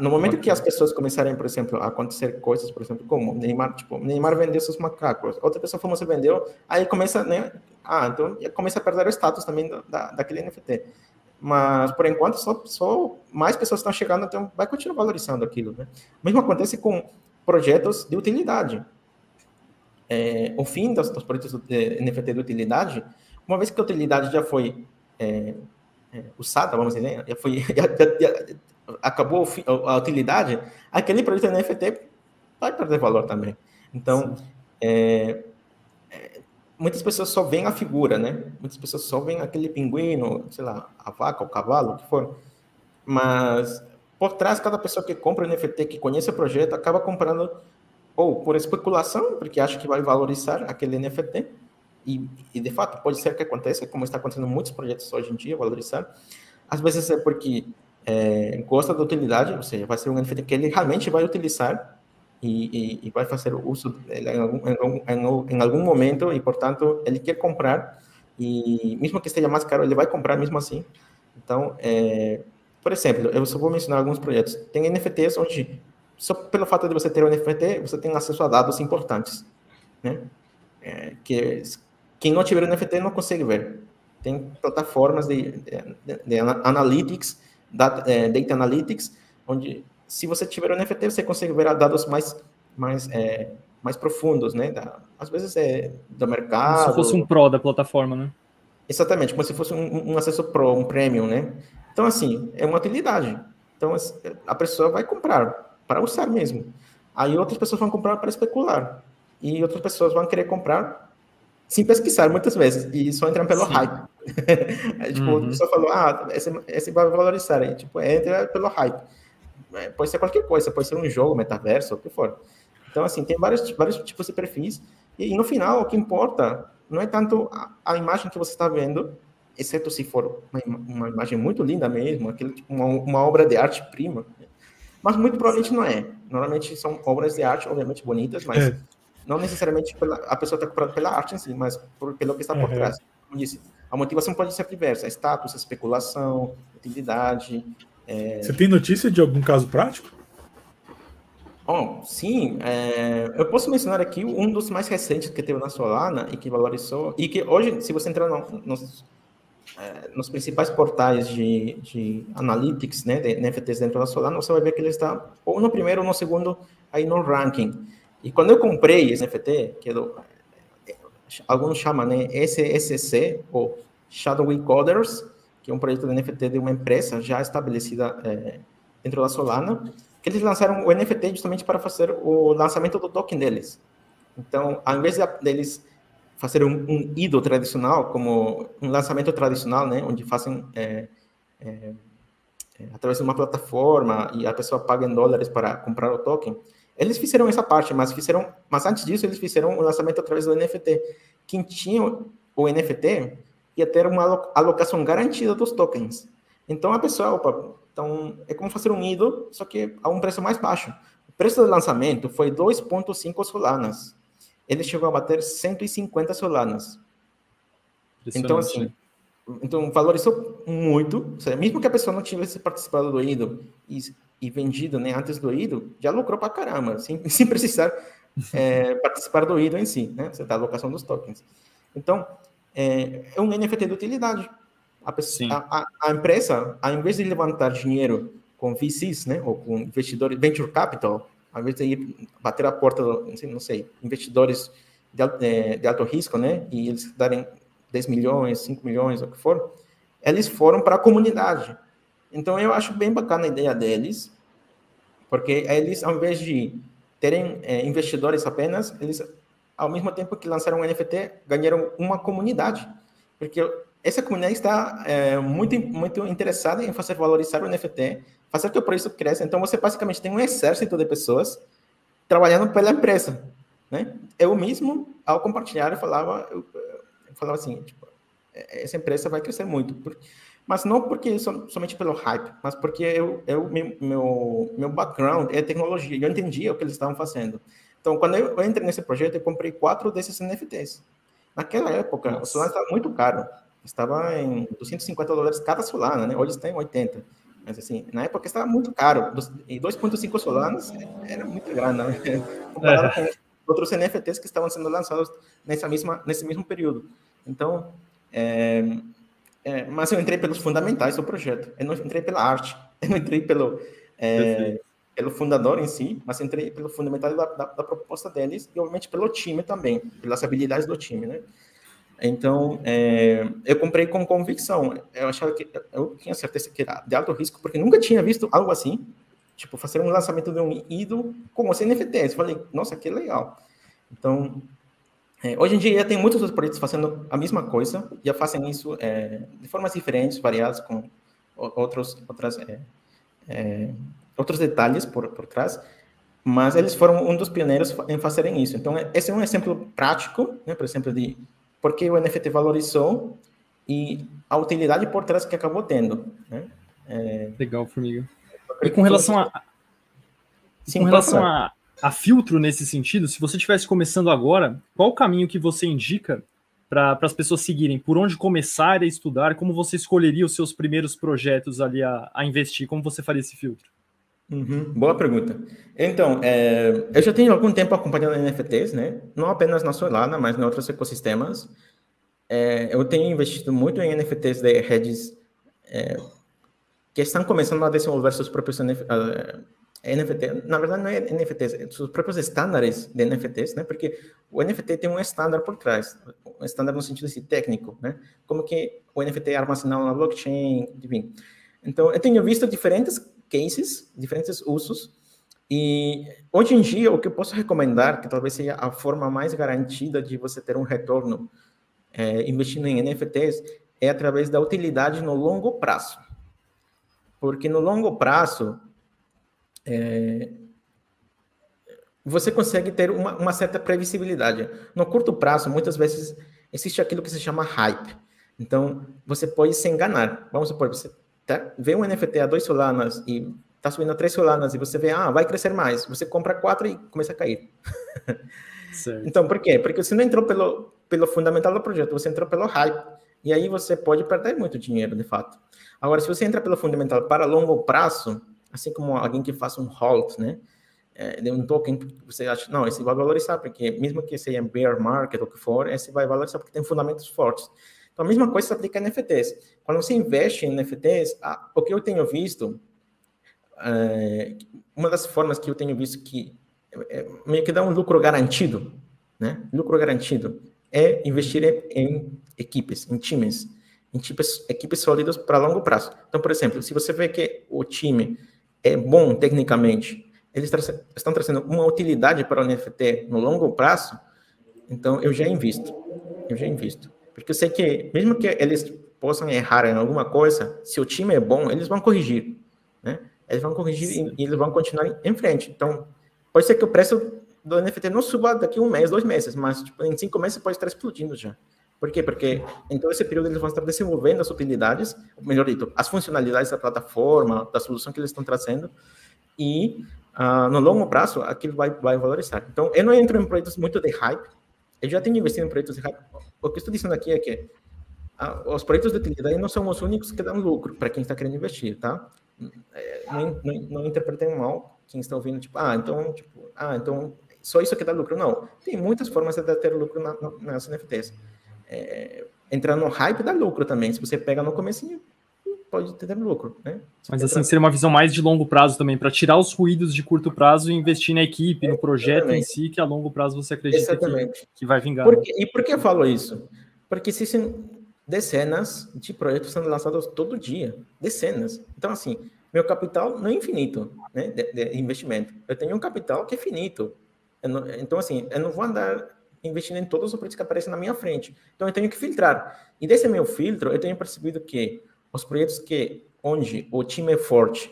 No momento que as pessoas começarem, por exemplo, a acontecer coisas, por exemplo, como Neymar, tipo, Neymar vendeu seus macacos, outra pessoa famosa vendeu, aí começa, né? Ah, então começa a perder o status também da, daquele NFT. Mas, por enquanto, só, só mais pessoas estão chegando, então vai continuar valorizando aquilo. Né? O mesmo acontece com projetos de utilidade. É, o fim dos, dos projetos de NFT de utilidade, uma vez que a utilidade já foi é, é, usada, vamos dizer, né? já foi, (laughs) já, já, acabou a utilidade, aquele projeto de NFT vai perder valor também. Então, é, muitas pessoas só veem a figura, né? Muitas pessoas só veem aquele pinguino, sei lá, a vaca, o cavalo, o que for. Mas por trás, cada pessoa que compra NFT, que conhece o projeto, acaba comprando ou por especulação, porque acha que vai valorizar aquele NFT, e, e de fato pode ser que aconteça, como está acontecendo em muitos projetos hoje em dia, valorizar. Às vezes é porque é, gosta da utilidade, ou seja, vai ser um NFT que ele realmente vai utilizar e, e, e vai fazer uso em algum, em, em algum momento e, portanto, ele quer comprar e mesmo que esteja mais caro, ele vai comprar mesmo assim. Então, é, por exemplo, eu só vou mencionar alguns projetos. Tem NFTs onde, só pelo fato de você ter um NFT, você tem acesso a dados importantes, né? É, que quem não tiver NFT não consegue ver. Tem plataformas de, de, de analytics, data, é, data analytics, onde se você tiver um NFT, você consegue ver dados mais, mais, é, mais profundos, né? Da, às vezes é do mercado. Como se fosse um pro da plataforma, né? Exatamente, como se fosse um, um acesso pro, um premium, né? Então, assim, é uma utilidade. Então, a pessoa vai comprar para usar mesmo. Aí outras pessoas vão comprar para especular. E outras pessoas vão querer comprar sem pesquisar muitas vezes. E só entram pelo Sim. hype. (laughs) tipo, uhum. a pessoa falou, ah, esse, esse vai valorizar. Aí, tipo, entra pelo hype. É, pode ser qualquer coisa, pode ser um jogo, metaverso, o que for. Então, assim, tem vários, vários tipos de perfis, e, e no final, o que importa não é tanto a, a imagem que você está vendo, exceto se for uma, uma imagem muito linda mesmo, aquele, tipo, uma, uma obra de arte prima, mas muito provavelmente não é. Normalmente são obras de arte, obviamente bonitas, mas é. Não necessariamente pela, a pessoa está comprando pela arte em si, mas por, pelo que está por uhum. trás. Como disse, a motivação pode ser diversa: status, especulação, utilidade, é... Você tem notícia de algum caso prático? Bom, sim, é, eu posso mencionar aqui um dos mais recentes que teve na Solana e que valorizou, e que hoje, se você entrar no, nos, é, nos principais portais de, de analytics, né, de NFTs dentro da Solana, você vai ver que ele está ou no primeiro ou no segundo aí no ranking. E quando eu comprei esse NFT, que é alguns chamam né, SSC, ou Shadowy Coders, que é um projeto de NFT de uma empresa já estabelecida é, dentro da Solana, que eles lançaram o NFT justamente para fazer o lançamento do token deles. Então, ao invés de, deles fazer um, um IDO tradicional, como um lançamento tradicional, né, onde fazem é, é, é, através de uma plataforma e a pessoa paga em dólares para comprar o token, eles fizeram essa parte, mas fizeram, mas antes disso eles fizeram o lançamento através do NFT. Quem tinha o NFT ia ter uma alocação garantida dos tokens. Então a pessoa, opa, então é como fazer um IDO, só que a um preço mais baixo. O preço do lançamento foi 2,5 solanas. Ele chegou a bater 150 solanas. Então, assim, então valorizou muito. Seja, mesmo que a pessoa não tivesse participado do IDO e, e vendido né, antes do IDO, já lucrou para caramba, sem, (laughs) sem precisar é, participar do IDO em si, né? Você dá a alocação dos tokens. Então, é, é um NFT de utilidade. A, pessoa, a, a, empresa, ao invés de levantar dinheiro com VCs, né, ou com investidores, venture capital, ao invés de ir bater a porta, não sei, não sei investidores de, de, de, alto risco, né, e eles darem 10 milhões, 5 milhões, o que for, eles foram para a comunidade. Então, eu acho bem bacana a ideia deles, porque eles, ao invés de terem é, investidores apenas, eles, ao mesmo tempo que lançaram um NFT, ganharam uma comunidade. Porque essa comunidade está é, muito, muito interessada em fazer valorizar o NFT, fazer que o preço cresça. Então, você basicamente tem um exército de pessoas trabalhando pela empresa. Né? Eu mesmo, ao compartilhar, eu falava, eu, eu falava assim, tipo, essa empresa vai crescer muito. Mas não porque somente pelo hype, mas porque eu, eu meu, meu background é tecnologia, eu entendia o que eles estavam fazendo. Então, quando eu, eu entrei nesse projeto, eu comprei quatro desses NFTs. Naquela época, Nossa. o Solana estava muito caro. Estava em 250 dólares cada Solana, né? Hoje está em 80. Mas, assim, na época estava muito caro. E 2,5 Solanas era muito grana, né? (laughs) Comparado é. com outros NFTs que estavam sendo lançados nessa mesma, nesse mesmo período. Então, é, é, mas eu entrei pelos fundamentais do projeto. Eu não entrei pela arte. (laughs) Eu não entrei pelo, é, pelo fundador em si, mas entrei pelo fundamental da, da, da, proposta deles e, obviamente, pelo time também, pelas habilidades do time, né? Então, é, eu comprei com convicção. Eu achava que eu tinha certeza que era de alto risco, porque nunca tinha visto algo assim. Tipo, fazer um lançamento de um ídolo com os NFTs. Falei, nossa, que legal. Então, é, hoje em dia tem muitos outros projetos fazendo a mesma coisa, já fazem isso é, de formas diferentes, variadas, com outros, outras, é, é, outros detalhes por, por trás, mas eles foram um dos pioneiros em fazerem isso. Então, esse é um exemplo prático, né, por exemplo, de por que o NFT valorizou e a utilidade por trás que acabou tendo. Né? É... Legal, Formiga. E com relação a... Sim, com relação a, a filtro nesse sentido, se você estivesse começando agora, qual o caminho que você indica para as pessoas seguirem? Por onde começar a estudar? Como você escolheria os seus primeiros projetos ali a, a investir? Como você faria esse filtro? Uhum, boa pergunta. Então, é, eu já tenho algum tempo acompanhando NFTs, né? Não apenas na Solana, mas em outros ecossistemas. É, eu tenho investido muito em NFTs de redes é, que estão começando a desenvolver seus próprios NFTs NFT, na verdade não é NFTs, é os próprios estándares de NFTs, né? Porque o NFT tem um estándar por trás, um estándar no sentido assim, técnico, né? Como que o NFT é armazenado na blockchain, enfim. Então, eu tenho visto diferentes cases, diferentes usos, e hoje em dia o que eu posso recomendar, que talvez seja a forma mais garantida de você ter um retorno é, investindo em NFTs, é através da utilidade no longo prazo. Porque no longo prazo, é, você consegue ter uma, uma, certa previsibilidade. No curto prazo, muitas vezes, existe aquilo que se chama hype. Então, você pode se enganar. Vamos supor, você tá, vê um NFT a dois solanas e está subindo a três solanas e você vê, ah, vai crescer mais. Você compra quatro e começa a cair. (laughs) então, por quê? Porque você não entrou pelo, pelo fundamental do projeto, você entrou pelo hype. E aí você pode perder muito dinheiro, de fato. Agora, se você entra pelo fundamental para longo prazo, assim como alguém que faça um halt, né? É, de um token você acha, não, esse vai valorizar, porque mesmo que seja bear market ou o que for, esse vai valorizar porque tem fundamentos fortes. Então, a mesma coisa se aplica a NFTs. Quando você investe em NFTs, a, o que eu tenho visto, é, uma das formas que eu tenho visto que é, meio que dá um lucro garantido, né? Lucro garantido é investir em, em equipes, em times, em tipos, equipes sólidas para longo prazo. Então, por exemplo, se você vê que o time é bom tecnicamente, eles tra estão trazendo uma utilidade para o NFT no longo prazo, então eu já invisto. Eu já invisto. Porque eu sei que, mesmo que eles possam errar em alguma coisa, se o time é bom, eles vão corrigir. Né? Eles vão corrigir e, e eles vão continuar em frente. Então, pode ser que o preço do NFT não suba daqui um mês, dois meses, mas tipo, em cinco meses pode estar explodindo já. Por quê? Porque em todo esse período eles vão estar desenvolvendo as utilidades, melhor dito, as funcionalidades da plataforma, da solução que eles estão trazendo, e uh, no longo prazo aquilo vai, vai valorizar. Então, eu não entro em projetos muito de hype, eu já tenho investido em projetos de hype. O que estou dizendo aqui é que uh, os projetos de utilidade não são os únicos que dão lucro para quem está querendo investir, tá? É, não, não, não, interpretem mal quem está ouvindo, tipo, ah, então, tipo, ah, então só isso que dá lucro. Não, tem muitas formas de ter lucro na, na, nas NFTs. É, entrar no hype dá lucro também. Se você pega no comecinho, pode ter lucro, né? Mas assim, seria uma visão mais de longo prazo também, para tirar os ruídos de curto prazo e investir na equipe, no projeto Exatamente. em si, que a longo prazo você acredita que, que, vai vingar. Por e por que eu falo isso? Porque existem dezenas de projetos sendo lançados todo dia, dezenas. Então, assim, meu capital não é infinito, né, de, de investimento. Eu tenho um capital que é finito. Não, então, assim, eu não vou andar investindo em todos os projetos que aparecem na minha frente. Então, eu tenho que filtrar. E desse meu filtro, eu tenho percebido que os projetos que onde o time é forte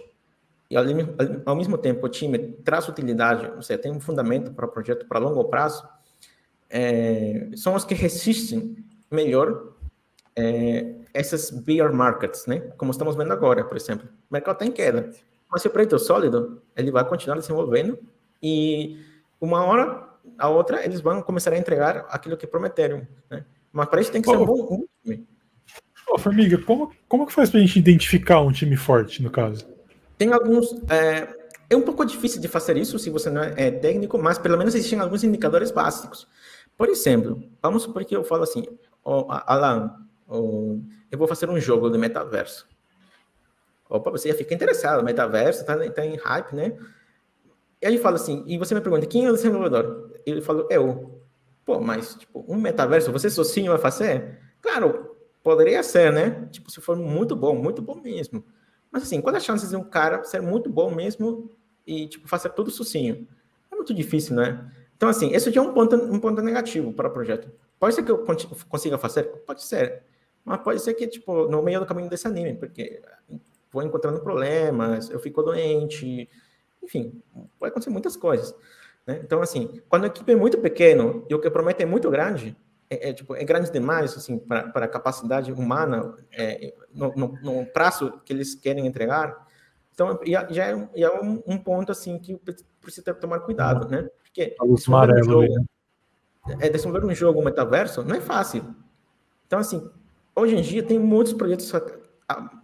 e ao, ao mesmo tempo o time traz utilidade, ou seja, tem um fundamento para o projeto para longo prazo, é, são os que resistem melhor é, essas bear markets, né? Como estamos vendo agora, por exemplo. O mercado está em queda, mas se o projeto é sólido, ele vai continuar desenvolvendo e uma hora a outra eles vão começar a entregar aquilo que prometeram, né? Mas para isso tem que ser um bom time. Ô, Formiga, como, como que faz pra gente identificar um time forte, no caso? Tem alguns. É, é um pouco difícil de fazer isso se você não é técnico, mas pelo menos existem alguns indicadores básicos. Por exemplo, vamos supor que eu falo assim, oh, Alan, oh, eu vou fazer um jogo de metaverso. Opa, você já fica interessado, metaverso, tá, tá em hype, né? E aí fala assim, e você me pergunta, quem é o desenvolvedor? Ele falou, eu. Pô, mas, tipo, um metaverso, você sozinho vai fazer? Claro, Poderia ser, né? Tipo, se for muito bom, muito bom mesmo. Mas assim, qual é a chance de um cara ser muito bom mesmo e, tipo, fazer tudo sucinho? É muito difícil, né? Então, assim, esse já é um ponto, um ponto negativo para o projeto. Pode ser que eu consiga fazer? Pode ser. Mas pode ser que, tipo, no meio do caminho desanime, porque vou encontrando problemas, eu fico doente, enfim, pode acontecer muitas coisas. Né? Então, assim, quando a equipe é muito pequena e o que promete é muito grande, é, é, tipo, é grande demais assim, para a capacidade humana, é, no, no, no, prazo que eles querem entregar. Então, já é, já é um, um, ponto assim que precisa tomar cuidado, né? Porque desenvolver um, jogo, né? é, desenvolver um jogo metaverso não é fácil. Então, assim, hoje em dia tem muitos projetos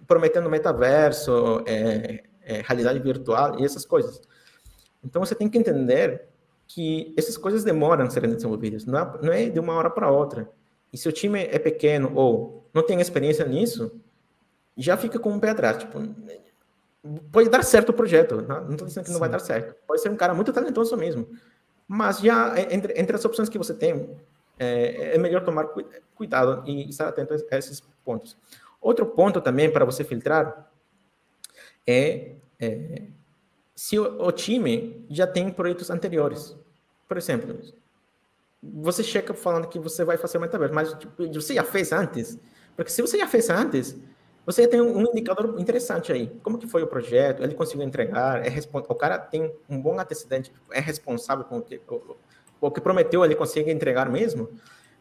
prometendo metaverso, é, é, realidade virtual e essas coisas. Então, você tem que entender que essas coisas demoram a serem desenvolvidas, não é, é de uma hora para outra. E se o time é pequeno ou não tem experiência nisso, já fica com um pé atrás. Tipo, pode dar certo o projeto, não estou dizendo que não vai dar certo. Pode ser um cara muito talentoso mesmo. Mas já entre, entre as opções que você tem, é, é melhor tomar cuidado e estar atento a esses pontos. Outro ponto também para você filtrar é, é se o, o, time já tem projetos anteriores. Por exemplo, você chega falando que você vai fazer o metaverso, mas tipo, você já fez antes? Porque se você já fez antes, você tem um indicador interessante aí. Como que foi o projeto? Ele conseguiu entregar? É o cara tem um bom antecedente? É responsável com o que, o, o que prometeu? Ele consegue entregar mesmo?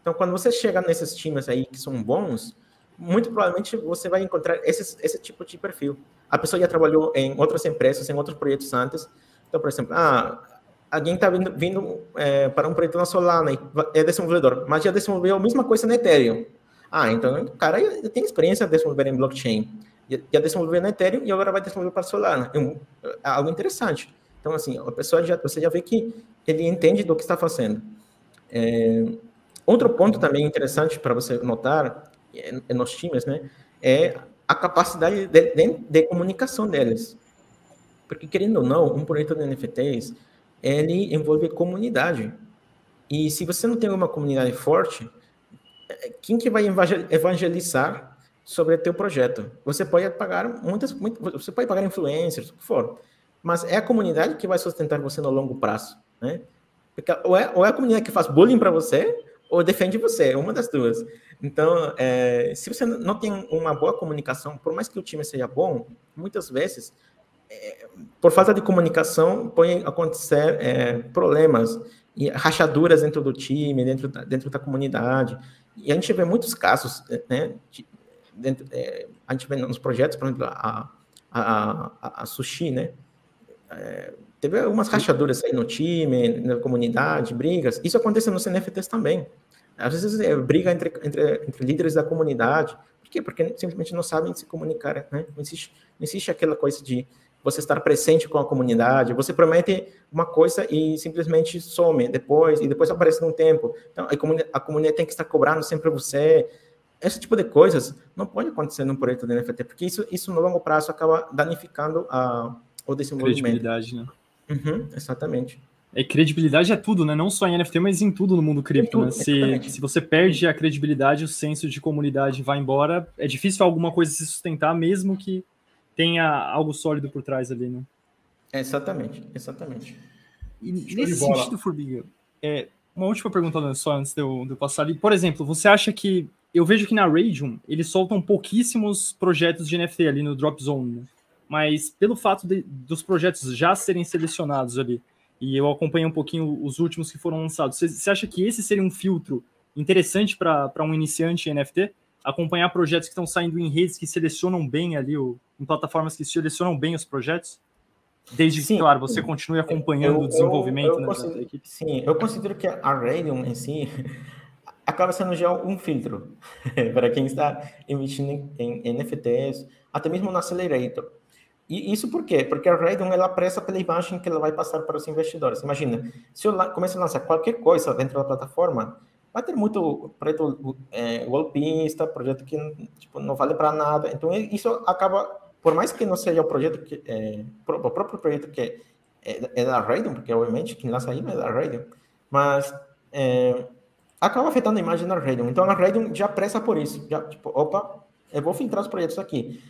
Então, quando você chega nesses times aí que são bons, muito provavelmente você vai encontrar esse, esse tipo de perfil. A pessoa já trabalhou em outras empresas, em outros projetos antes. Então, por exemplo, ah, alguém está vindo, vindo é, para um projeto na Solana e é desenvolvedor, mas já desenvolveu a mesma coisa na Ethereum. Ah, então o cara já tem experiência de desenvolver em blockchain. Já desenvolveu na Ethereum e agora vai desenvolver para Solana. É, um, é algo interessante. Então, assim, a pessoa já, você já vê que ele entende do que está fazendo. É, outro ponto também interessante para você notar nos times, né, é a capacidade de, de, de, comunicação deles. Porque, querendo ou não, um projeto de NFTs, ele envolve comunidade. E se você não tem uma comunidade forte, quem que vai evangelizar sobre teu projeto? Você pode pagar muitas, você pode pagar influencers, o que for, mas é a comunidade que vai sustentar você no longo prazo, né? Porque ou é, ou é a comunidade que faz bullying para você, ou defende você, é uma das duas. Então, é, se você não tem uma boa comunicação, por mais que o time seja bom, muitas vezes, é, por falta de comunicação, pode acontecer é, problemas e rachaduras dentro do time, dentro da, dentro da comunidade. E a gente vê muitos casos, né? De, dentro, é, a gente vê nos projetos, por exemplo, a, a, a, a Sushi, né? É, teve algumas rachaduras aí no time, na comunidade, brigas. Isso acontece nos NFTs também. Às vezes é briga entre, entre, entre líderes da comunidade. Por quê? Porque simplesmente não sabem se comunicar, né? Não existe, não existe aquela coisa de você estar presente com a comunidade. Você promete uma coisa e simplesmente some depois, e depois aparece num tempo. Então, a comunidade, a comunidade tem que estar cobrando sempre você. Esse tipo de coisas não pode acontecer num projeto de NFT, porque isso, isso no longo prazo acaba danificando a, o desenvolvimento. Credibilidade, né? Uhum, exatamente. É, credibilidade é tudo, né? Não só em NFT, mas em tudo no mundo cripto, né? Se, se você perde a credibilidade, o senso de comunidade vai embora, é difícil alguma coisa se sustentar, mesmo que tenha algo sólido por trás ali, né? Exatamente, exatamente. E nesse sentido, Formiga, é, uma última pergunta só antes de eu, de eu, passar ali. Por exemplo, você acha que. Eu vejo que na Radium eles soltam pouquíssimos projetos de NFT ali no Drop Zone, né? mas pelo fato de, dos projetos já serem selecionados ali, e eu acompanhei um pouquinho os últimos que foram lançados. Você acha que esse seria um filtro interessante para um iniciante em NFT? Acompanhar projetos que estão saindo em redes que selecionam bem ali, o, em plataformas que selecionam bem os projetos? Desde sim, que, claro, você continue acompanhando eu, o desenvolvimento eu, eu né, da equipe. Sim, eu considero que a Radium em si (laughs) acaba sendo já um filtro (laughs) para quem está investindo em, em NFTs, até mesmo no Accelerator. E isso por quê? Porque a Raiden ela presta pela imagem que ela vai passar para os investidores. Imagina, se eu começo a lançar qualquer coisa dentro da plataforma, vai ter muito projeto é, golpista, projeto que tipo, não vale para nada. Então isso acaba, por mais que não seja o projeto que é, o próprio projeto que é, é da Raiden, porque obviamente quem lança aí é da Raiden, mas é, acaba afetando a imagem da Raiden. Então a Raiden já presta por isso. Já, tipo, opa, eu vou filtrar os projetos aqui.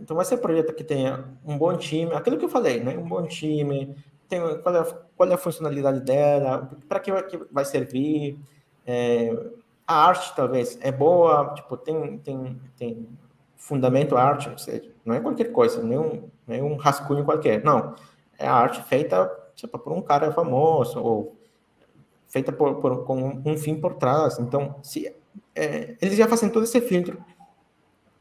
Então vai ser um projeto que tenha um bom time, aquilo que eu falei, né? Um bom time, tem, qual, é, qual é a funcionalidade dela, para que, que vai servir. É, a arte talvez é boa, tipo, tem, tem, tem fundamento arte, ou seja, não é qualquer coisa, nenhum, nenhum rascunho qualquer, não. É a arte feita tipo, por um cara famoso, ou feita por, por, com um fim por trás. Então, se, é, eles já fazem todo esse filtro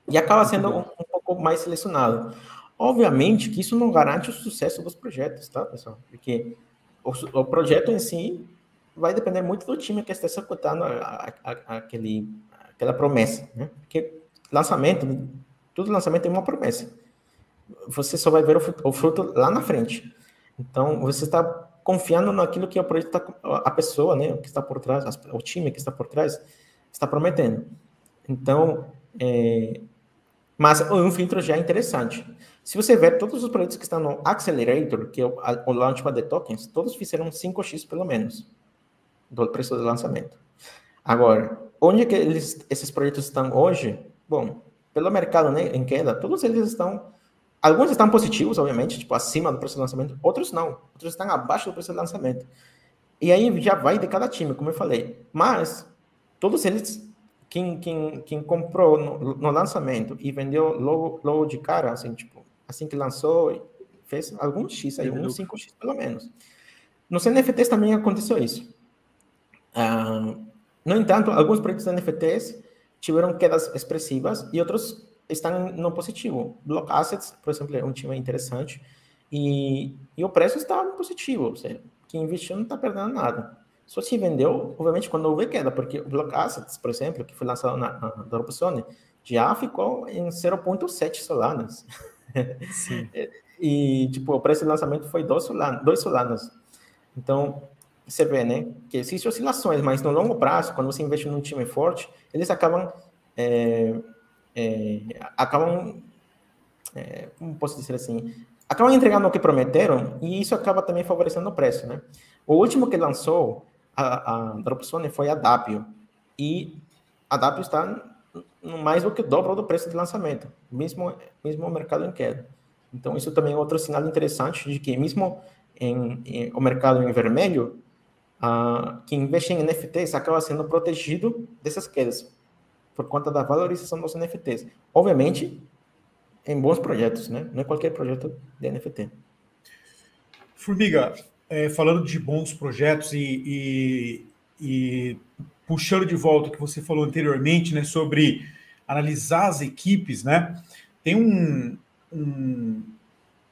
e acaba sendo um, um pouco mais selecionado. Obviamente que isso não garante o sucesso dos projetos, tá, pessoal? Porque o, o projeto em si vai depender muito do time que está executando a, a, a, aquele, aquela promessa, né? Porque lançamento, todo lançamento tem uma promessa. Você só vai ver o fruto, o fruto lá na frente. Então, você está confiando naquilo que o projeto tá, a pessoa, né, que está por trás, o time que está por trás, está prometendo. Então, é, mas um filtro já é interessante. Se você ver todos os projetos que estão no Accelerator, que é o, Launchpad de Tokens, todos fizeram 5x pelo menos do preço do lançamento. Agora, onde é que eles, esses projetos estão hoje? Bom, pelo mercado né, em queda, todos eles estão. Alguns estão positivos, obviamente, tipo acima do preço do lançamento, outros não. Outros estão abaixo do preço do lançamento. E aí já vai de cada time, como eu falei. Mas todos eles quem, quem, quem comprou no, no, lançamento e vendeu logo, logo de cara, assim, tipo, assim que lançou, fez algum X aí, uns 5X pelo menos. Nos NFTs também aconteceu isso. Ah, no entanto, alguns projetos NFTs tiveram quedas expressivas e outros estão no positivo. Block Assets, por exemplo, é um time interessante e, e o preço está positivo, ou seja, quem investiu não está perdendo nada. Só se vendeu, obviamente, quando houve queda, porque o Block Assets, por exemplo, que foi lançado na, na Dropzone, já ficou em 0,7 solanas. Sim. (laughs) e, tipo, o preço de lançamento foi 2 solanas, solanas. Então, você vê, né, que existem oscilações, mas no longo prazo, quando você investe num time forte, eles acabam, é, é, acabam, é, como posso dizer assim, acabam entregando o que prometeram e isso acaba também favorecendo o preço, né? O último que lançou a, a Dropzone foi a Dapio. E a Dapio está no mais do que dobro do preço de lançamento, mesmo, mesmo o mercado em queda. Então, isso também é outro sinal interessante de que, mesmo em, em o mercado em vermelho, uh, quem investe em NFTs acaba sendo protegido dessas quedas, por conta da valorização dos NFTs. Obviamente, em bons projetos, né? Não é qualquer projeto de NFT. Formiga, é, falando de bons projetos e, e, e, puxando de volta o que você falou anteriormente, né, sobre analisar as equipes, né? Tem um, um,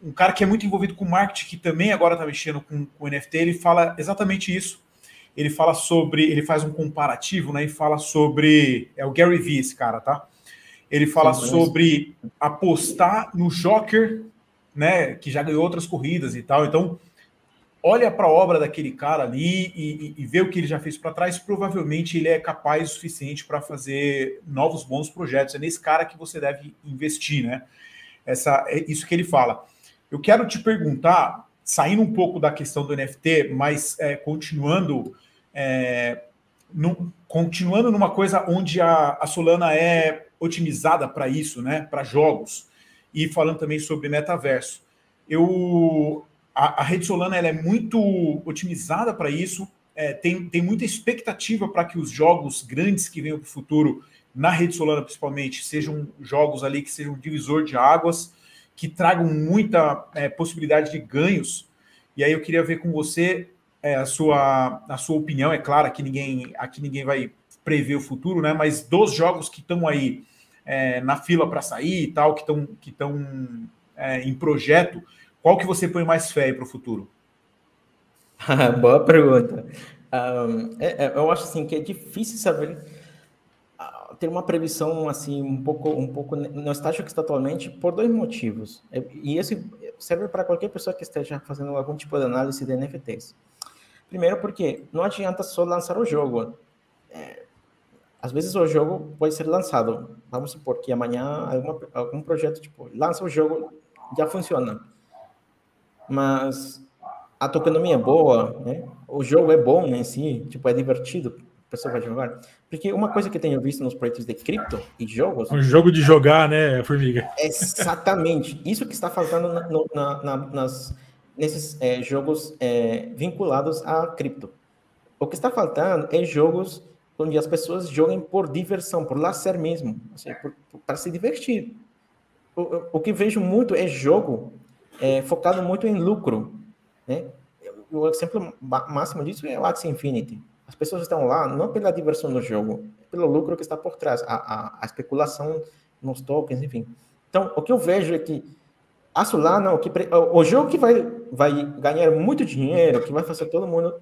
um cara que é muito envolvido com marketing, que também agora está mexendo com, com NFT, ele fala exatamente isso. Ele fala sobre, ele faz um comparativo, né? E fala sobre. É o Gary Vee, esse cara, tá? Ele fala Sim, sobre apostar no Joker né, que já ganhou outras corridas e tal. Então, olha para a obra daquele cara ali e, e, e, vê o que ele já fez para trás, provavelmente ele é capaz o suficiente para fazer novos bons projetos. É nesse cara que você deve investir, né? Essa, é isso que ele fala. Eu quero te perguntar, saindo um pouco da questão do NFT, mas é, continuando, é, no, continuando numa coisa onde a, a Solana é otimizada para isso, né? Para jogos e falando também sobre metaverso. Eu a, a rede Solana ela é muito otimizada para isso, é, tem, tem muita expectativa para que os jogos grandes que venham para o futuro, na rede Solana principalmente, sejam jogos ali que sejam divisor de águas, que tragam muita é, possibilidade de ganhos. E aí eu queria ver com você é, a, sua, a sua opinião. É claro que ninguém, aqui ninguém vai prever o futuro, né? Mas dos jogos que estão aí é, na fila para sair e tal, que estão que estão é, em projeto, qual que você põe mais fé para o futuro? (laughs) Boa pergunta. Um, é, é, eu acho assim que é difícil saber uh, ter uma previsão assim um pouco um pouco no estágio que está atualmente por dois motivos. É, e esse serve para qualquer pessoa que esteja fazendo algum tipo de análise de NFTs. Primeiro, porque não adianta só lançar o jogo. É, às vezes o jogo pode ser lançado. Vamos supor que amanhã alguma, algum projeto tipo lança o jogo já funciona mas a tokenomia é boa, né? O jogo é bom em si, tipo, é divertido, a pessoa vai jogar. Porque uma coisa que eu tenho visto nos projetos de cripto e jogos... Um jogo de jogar, né, Formiga? Exatamente. Isso que está faltando na, na, na, nas, nesses é, jogos é, vinculados a cripto. O que está faltando é jogos onde as pessoas joguem por diversão, por lazer mesmo, para se divertir. O, o que vejo muito é jogo é, focado muito em lucro. Né? O exemplo máximo disso é o Axie Infinity. As pessoas estão lá não pela diversão do jogo, pelo lucro que está por trás, a, a, a especulação nos tokens, enfim. Então, o que eu vejo é que a Solana, o, que, o jogo que vai, vai ganhar muito dinheiro, que vai fazer todo mundo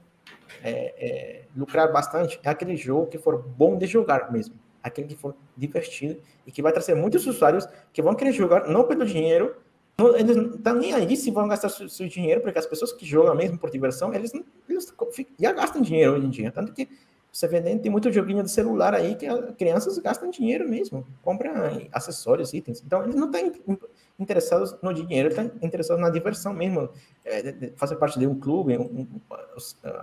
é, é, lucrar bastante, é aquele jogo que for bom de jogar mesmo. Aquele que for divertido e que vai trazer muitos usuários que vão querer jogar não pelo dinheiro, eles não estão nem aí se vão gastar seu, seu, dinheiro, porque as pessoas que jogam mesmo por diversão, eles, eles já gastam dinheiro hoje em dia. Tanto que você vê, né, tem muito joguinho de celular aí que as crianças gastam dinheiro mesmo, compram acessórios, itens. Então, eles não estão interessados no dinheiro, estão interessados na diversão mesmo, é, fazer parte de um clube, um, um,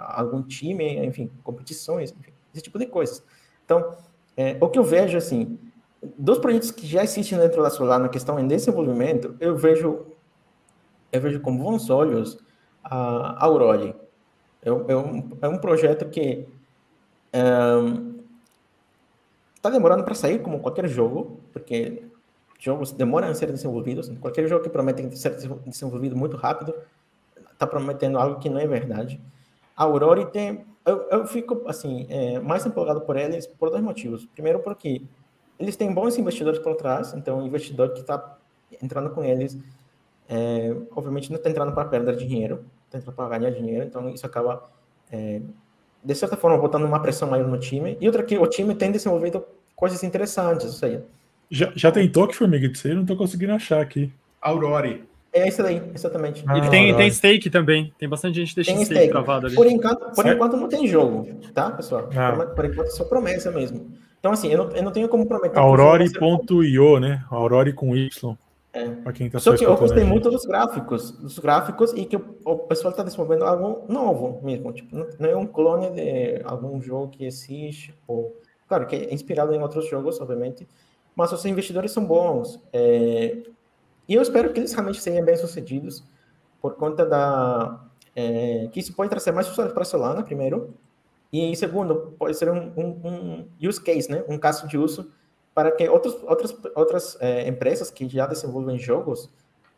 algum time, enfim, competições, enfim, esse tipo de coisas. Então, é, o que eu vejo, assim, dos projetos que já existem dentro da Solar na questão em desenvolvimento, eu vejo eu vejo com bons olhos a Aurora. É, é, um, é um projeto que está demorando para sair, como qualquer jogo, porque jogos demoram a ser desenvolvidos. Qualquer jogo que promete ser desenvolvido muito rápido está prometendo algo que não é verdade. A Aurora tem. Eu, eu fico assim é, mais empolgado por eles por dois motivos. Primeiro, porque eles têm bons investidores por trás, então o investidor que está entrando com eles, é, obviamente não está entrando para perder dinheiro, está entrando para ganhar dinheiro, então isso acaba, é, de certa forma, botando uma pressão maior no time. E outra que o time tem desenvolvido coisas interessantes, isso aí. Já, já tentou que Formiga disso aí? Não estou conseguindo achar aqui. Aurore. É isso aí, exatamente. Ah, Ele tem, tem stake também. Tem bastante gente deixando stake, stake travado ali. Por enquanto, por enquanto não tem jogo, tá, pessoal? Ah. Por, por enquanto é só promessa mesmo. Então, assim, eu não, eu não tenho como prometer. Aurori.io, né? Aurori com Y. É. Pra quem tá só que eu gostei muito dos gráficos, dos gráficos e que o, o pessoal está desenvolvendo algo novo mesmo. Tipo, não, é um clone de algum jogo que existe. Ou, claro, que é inspirado em outros jogos, obviamente. Mas os investidores são bons. É, e eu espero que eles realmente sejam bem sucedidos por conta da. É, que isso pode trazer mais usuários para a Solana, primeiro, e segundo, pode ser um, um, um, use case, né? um caso de uso para que outros, outras, outras é, empresas que já desenvolvem jogos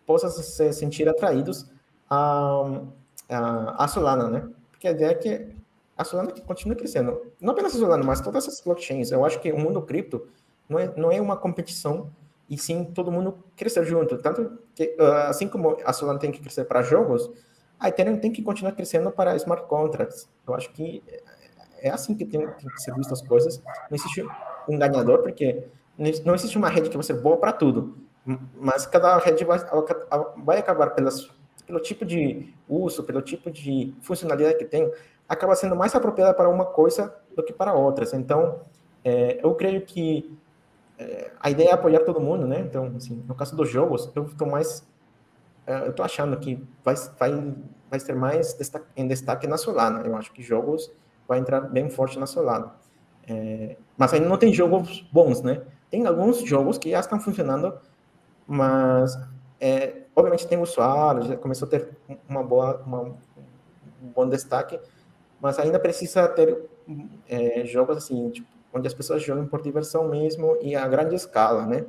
possam se sentir atraídos a, a, a Solana, né? Porque a ideia é que a Solana continue crescendo. Não apenas a Solana, mas todas essas blockchains. Eu acho que o mundo cripto não é, não é uma competição, e sim todo mundo crescer junto. Tanto que, ah, assim como a Solana tem que crescer para jogos, a Ethereum tem que continuar crescendo para smart contracts. Eu acho que é assim que tem, tem que ser visto as coisas. Não existe um ganhador, porque não existe uma rede que vai ser boa para tudo. mas cada rede vai, vai acabar pelas, pelo tipo de uso, pelo tipo de funcionalidade que tem, acaba sendo mais apropriada para uma coisa do que para outras. Então, é, eu creio que é, a ideia é apoiar todo mundo, né? Então, assim, no caso dos jogos, eu estou mais, é, eu estou achando que vai, vai, vai ser mais destaque, em destaque na Solana. Eu acho que jogos vai entrar bem forte na Solana. É, mas ainda não tem jogos bons, né? Tem alguns jogos que já estão funcionando, mas é, obviamente tem usuários, já começou a ter uma boa, uma, um bom destaque, mas ainda precisa ter é, jogos assim, tipo, onde as pessoas jogam por diversão mesmo e a grande escala, né?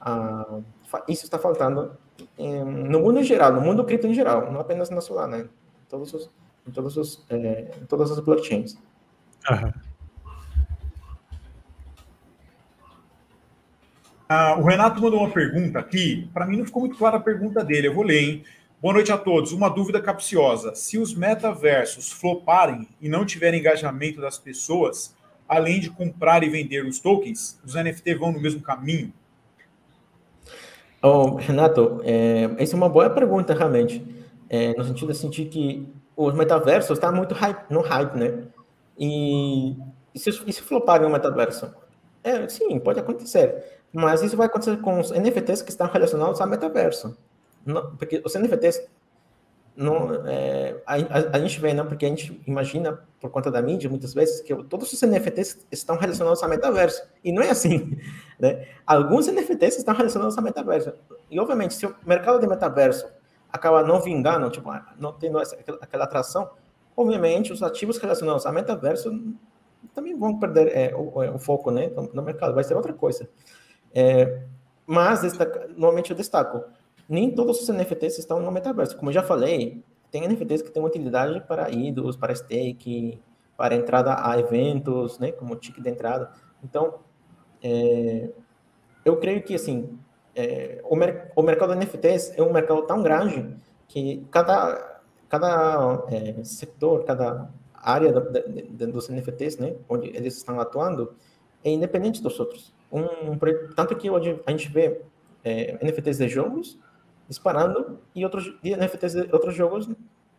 Ah, isso está faltando no mundo em geral, no mundo cripto em geral, não apenas na Solana, né? todos os, em todos os, é, em todas as blockchains. Uhum. Ah, o Renato mandou uma pergunta aqui. Para mim não ficou muito clara a pergunta dele. Eu vou ler, hein? Boa noite a todos. Uma dúvida capciosa. Se os metaversos floparem e não tiverem engajamento das pessoas, além de comprar e vender os tokens, os NFT vão no mesmo caminho? Oh, Renato, é, essa é uma boa pergunta, realmente. É, no sentido assim, de que os metaversos estão muito hype, no hype, né? E, e se, e se floparem o metaverso? É, sim, pode acontecer. Mas isso vai acontecer com os NFTs que estão relacionados ao metaverso. Não, porque os NFTs, não, é, a, a, a, gente vê, não, porque a gente imagina, por conta da mídia, muitas vezes, que todos os NFTs estão relacionados ao metaverso. E não é assim. (laughs) Né? Alguns NFTs estão relacionados ao metaverso. E, obviamente, se o mercado de metaverso acaba não vingando, tipo, ah, não tendo essa, aquela atração, obviamente, os ativos relacionados ao metaverso também vão perder é, o, o, foco né, no mercado. Vai ser outra coisa. É, mas, destaca, normalmente eu destaco, nem todos os NFTs estão no metaverso. Como eu já falei, tem NFTs que têm utilidade para ídolos, para stake, para entrada a eventos, né, como ticket de entrada. Então, é, eu creio que, assim, é, o, mer o mercado de NFTs é um mercado tão grande que cada, cada é, setor, cada área de, dos NFTs, né, onde eles estão atuando, é independente dos outros um, tanto que hoje a gente vê é, NFTs de jogos disparando e outros e NFTs de outros jogos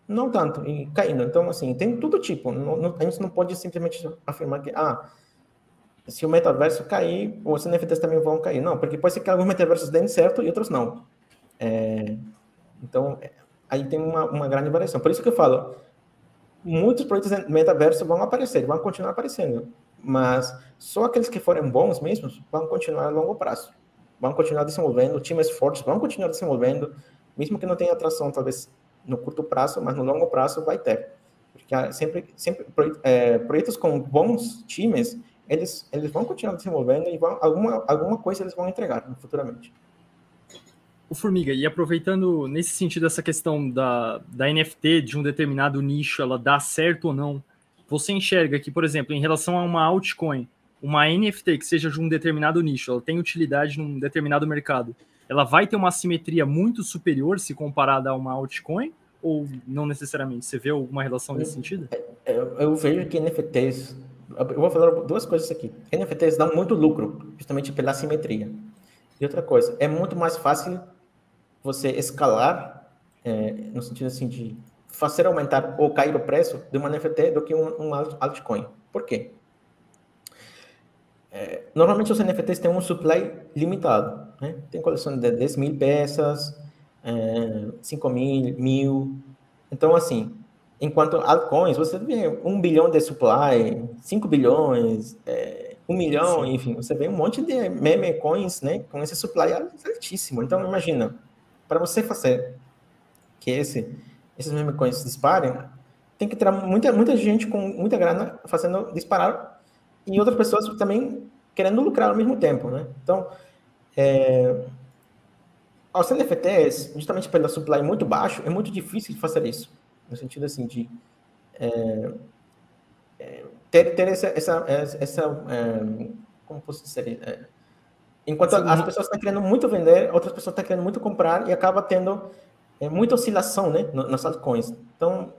não tanto e caindo. Então assim tem todo tipo. Não, não, a gente não pode simplesmente afirmar que ah se o metaverso cair, os NFTs também vão cair. Não, porque pode ser que alguns metaversos deem certo e outros não. É, então, aí tem uma, uma grande variação. Por isso que eu falo, muitos projetos metaverso vão aparecer, vão continuar aparecendo mas só aqueles que forem bons mesmo vão continuar a longo prazo. Vão continuar desenvolvendo, times fortes vão continuar desenvolvendo, mesmo que não tenha atração, talvez no curto prazo, mas no longo prazo vai ter. Porque sempre, sempre é, projetos com bons times, eles, eles vão continuar desenvolvendo e vão, alguma, alguma coisa eles vão entregar futuramente. O Formiga, e aproveitando nesse sentido essa questão da, da NFT de um determinado nicho, ela dá certo ou não, você enxerga que, por exemplo, em relação a uma altcoin, uma NFT que seja de um determinado nicho, ela tem utilidade num determinado mercado, ela vai ter uma simetria muito superior se comparada a uma altcoin? Ou não necessariamente? Você vê alguma relação nesse sentido? Eu, é, eu, eu vejo que NFTs. Eu vou falar duas coisas aqui. NFTs dão muito lucro, justamente pela simetria. E outra coisa, é muito mais fácil você escalar, é, no sentido assim de fazer aumentar ou cair o preço de uma NFT do que um, um altcoin. Por quê? É, normalmente os NFTs têm um supply limitado. Né? Tem coleção de 10 mil peças, é, 5 mil, mil. Então, assim, enquanto altcoins, você vê um bilhão de supply, 5 bilhões, é, 1 milhão, Sim. enfim, você vê um monte de meme coins né, com esse supply altíssimo. Então, imagina, para você fazer que esse esses meme coins disparem, tem que ter muita, muita gente com muita grana fazendo disparar e outras pessoas também querendo lucrar ao mesmo tempo, né? Então, é, aos NFTs, justamente pelo supply muito baixo, é muito difícil de fazer isso, no sentido assim de é, é, ter, ter essa, essa, essa é, como posso dizer, é, enquanto Sim. as pessoas estão querendo muito vender, outras pessoas estão querendo muito comprar e acaba tendo é muita oscilação né, nas altcoins. Então,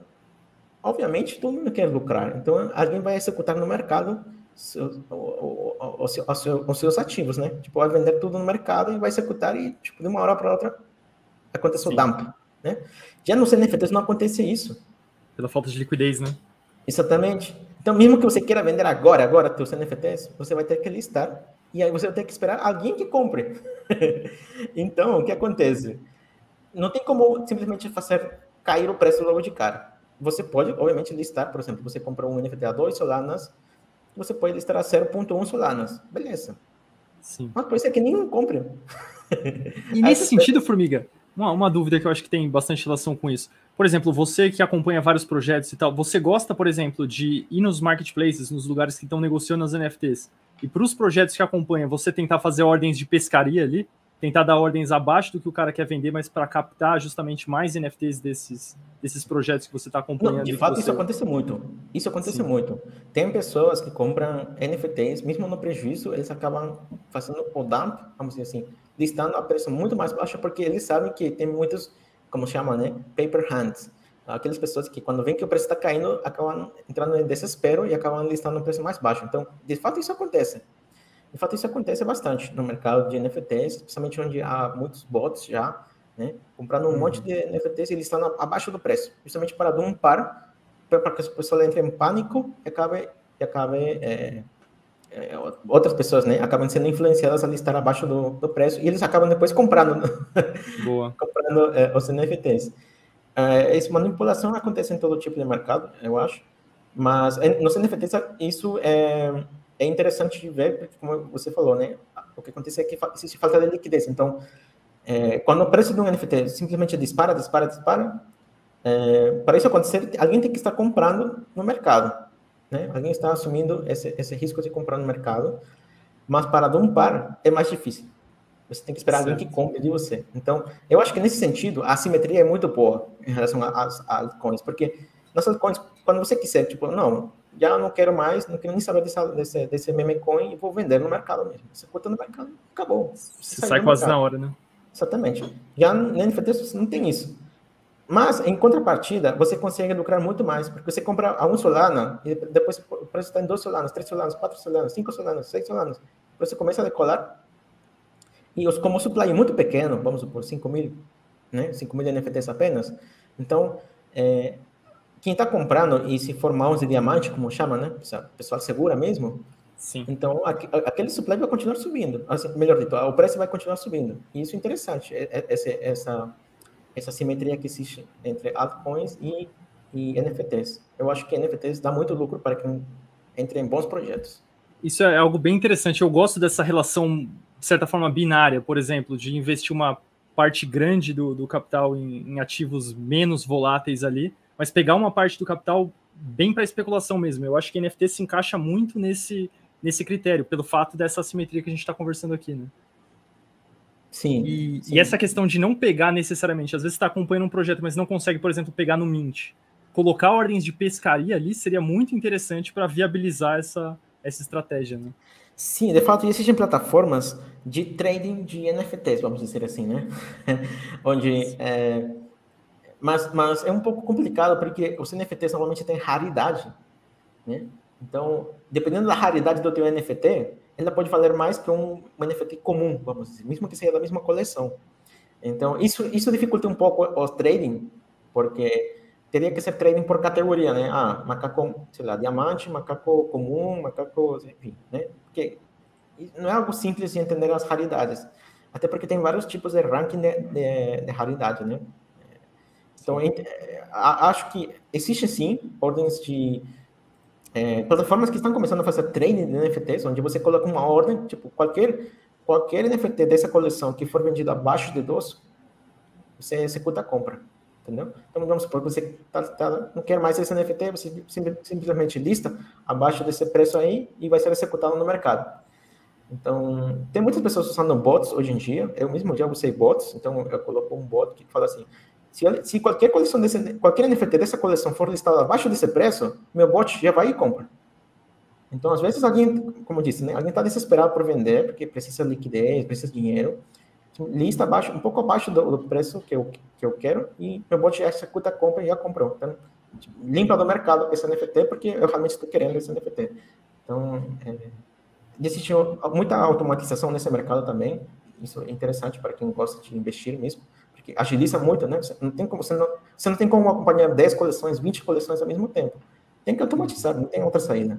obviamente, todo mundo quer lucrar. Então, alguém vai executar no mercado seus, os, os, os, seus ativos, né? Tipo, vai vender tudo no mercado e vai executar e, tipo, de uma hora para outra acontece o dump, né? Já nos NFTs não acontece isso. Pela falta de liquidez, né? Exatamente. Então, mesmo que você queira vender agora, agora, seus NFTs, você vai ter que listar e aí você vai ter que esperar alguém que compre. (laughs) então, o que acontece? Não tem como simplesmente fazer cair o preço logo de cara. Você pode, obviamente, listar, por exemplo, você comprou um NFT a 2 Solanas, você pode listar a 0.1 Solanas. Beleza. Sim. Mas pode ser que nenhum compre. E nesse sentido, Formiga, uma, uma dúvida que eu acho que tem bastante relação com isso. Por exemplo, você que acompanha vários projetos e tal, você gosta, por exemplo, de ir nos marketplaces, nos lugares que estão negociando as NFTs, e para os projetos que acompanha, você tentar fazer ordens de pescaria ali, tentar dar ordens abaixo do que o cara quer vender, mas para captar justamente mais NFTs desses, desses projetos que você está acompanhando. Não, de fato, você... isso acontece muito. Isso acontece Sim. muito. Tem pessoas que compram NFTs, mesmo no prejuízo, eles acabam fazendo o dump, vamos dizer assim, listando a preço muito mais baixo, porque eles sabem que tem muitos, como chama, né, paper hands. Aquelas pessoas que, quando veem que o preço está caindo, acabam entrando em desespero e acabam listando um preço mais baixo. Então, de fato, isso acontece. De fato, isso acontece bastante no mercado de NFTs, especialmente onde há muitos bots já, né? Comprando um uhum. monte de NFTs e listando abaixo do preço, justamente para dar um par, para que as pessoas entrem em pânico e acabe, e acabe é, é, outras pessoas, né, acabam sendo influenciadas a listar abaixo do, do preço e eles acabam depois comprando, Boa. (laughs) comprando é, os NFTs. É, essa manipulação acontece em todo tipo de mercado, eu acho, mas nos NFTs isso é é interessante de ver, como você falou, né? O que acontece é que existe falta de liquidez. Então, é, quando o preço de um NFT simplesmente dispara, dispara, dispara, é, para isso acontecer, alguém tem que estar comprando no mercado. Né? Alguém está assumindo esse, esse risco de comprar no mercado, mas para dar um par é mais difícil. Você tem que esperar certo. alguém que compre de você. Então, eu acho que nesse sentido, a simetria é muito boa em relação às altcoins, porque nas altcoins, quando você quiser, tipo, não, já não quero mais, não quero nem saber desse, desse, desse meme coin e vou vender no mercado mesmo. Você corta no mercado, acabou. Você, sai quase mercado. na hora, né? Exatamente. Já na NFT não tem isso. Mas, em contrapartida, você consegue lucrar muito mais, porque você compra a um Solana e depois o preço está em dois Solanas, três Solanas, quatro Solanas, cinco Solanas, seis Solanas. Você começa a decolar e os, como o supply é muito pequeno, vamos supor, 5 mil, né? 5 mil NFTs apenas, então é, quem está comprando e se for mouse diamante, como chama, né? O pessoal segura mesmo. Sim. Então, aquele supply vai continuar subindo. Assim, melhor dito, o preço vai continuar subindo. E isso é interessante, é, é, essa, essa, essa simetria que existe entre altcoins e, e NFTs. Eu acho que NFTs dá muito lucro para quem entre em bons projetos. Isso é algo bem interessante. Eu gosto dessa relação, de certa forma, binária, por exemplo, de investir uma parte grande do, do capital em, em ativos menos voláteis ali, mas pegar uma parte do capital bem para especulação mesmo. Eu acho que NFT se encaixa muito nesse, nesse critério, pelo fato dessa assimetria que a gente está conversando aqui, né? Sim e, sim. e, essa questão de não pegar necessariamente, às vezes está acompanhando um projeto, mas não consegue, por exemplo, pegar no Mint. Colocar ordens de pescaria ali seria muito interessante para viabilizar essa, essa estratégia, né? Sim, de fato, existem plataformas de trading de NFTs, vamos dizer assim, né? (laughs) Onde é, mas, mas é um pouco complicado porque os NFTs normalmente têm raridade, né? Então, dependendo da raridade do teu NFT, ela pode valer mais que um, um NFT comum, vamos dizer, mesmo que seja da mesma coleção. Então, isso, isso dificulta um pouco o trading, porque teria que ser trading por categoria, né? Ah, macaco, sei lá, diamante, macaco comum, macaco, enfim, né? Porque não é algo simples de entender as raridades. Até porque tem vários tipos de ranking de, de, de raridade, né? Então, acho que existe sim ordens de é, plataformas que estão começando a fazer training de NFTs, onde você coloca uma ordem, tipo, qualquer, qualquer NFT dessa coleção que for vendido abaixo de 12, você executa a compra, entendeu? Então, vamos supor que você tá, tá, não quer mais esse NFT, você simplesmente lista abaixo desse preço aí e vai ser executado no mercado. Então, tem muitas pessoas usando bots hoje em dia, eu mesmo já usei bots, então eu coloco um bot que fala assim, se, se qualquer coleção desse, qualquer NFT dessa coleção for listada abaixo desse preço, meu bot já vai e compra. Então, às vezes, alguém, como eu disse, né, alguém está desesperado por vender, porque precisa de liquidez, precisa de dinheiro, lista abaixo, um pouco abaixo do, do, preço que eu, que eu quero, e meu bot já executa a compra e já comprou. Então, limpa do mercado esse NFT, porque eu realmente estou querendo esse NFT. Então, é, existe muita automatização nesse mercado também. Isso é interessante para quem gosta de investir mesmo, porque agiliza muito, né? Você não tem como, você não, você não tem como acompanhar 10 coleções, 20 coleções ao mesmo tempo. Tem que automatizar, não tem outra saída.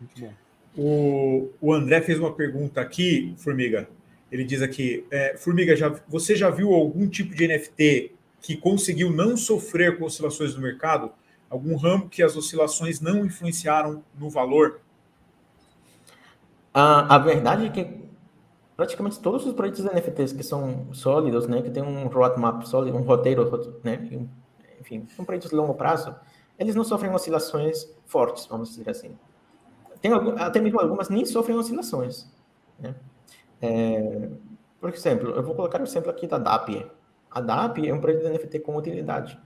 Muito bom. O, o André fez uma pergunta aqui, Formiga. Ele diz aqui, é, Formiga, já, você já viu algum tipo de NFT que conseguiu não sofrer com oscilações do mercado? Algum ramo que as oscilações não influenciaram no valor? A, a verdade é que praticamente todos os projetos NFTs que são sólidos, né, que tem um roadmap sólido, um roteiro, né, enfim, são projetos de longo prazo, eles não sofrem oscilações fortes, vamos dizer assim. Tem até mesmo algumas nem sofrem oscilações. Né? É, por exemplo, eu vou colocar o exemplo aqui da DAP. A DAP é um projeto de NFT com utilidade.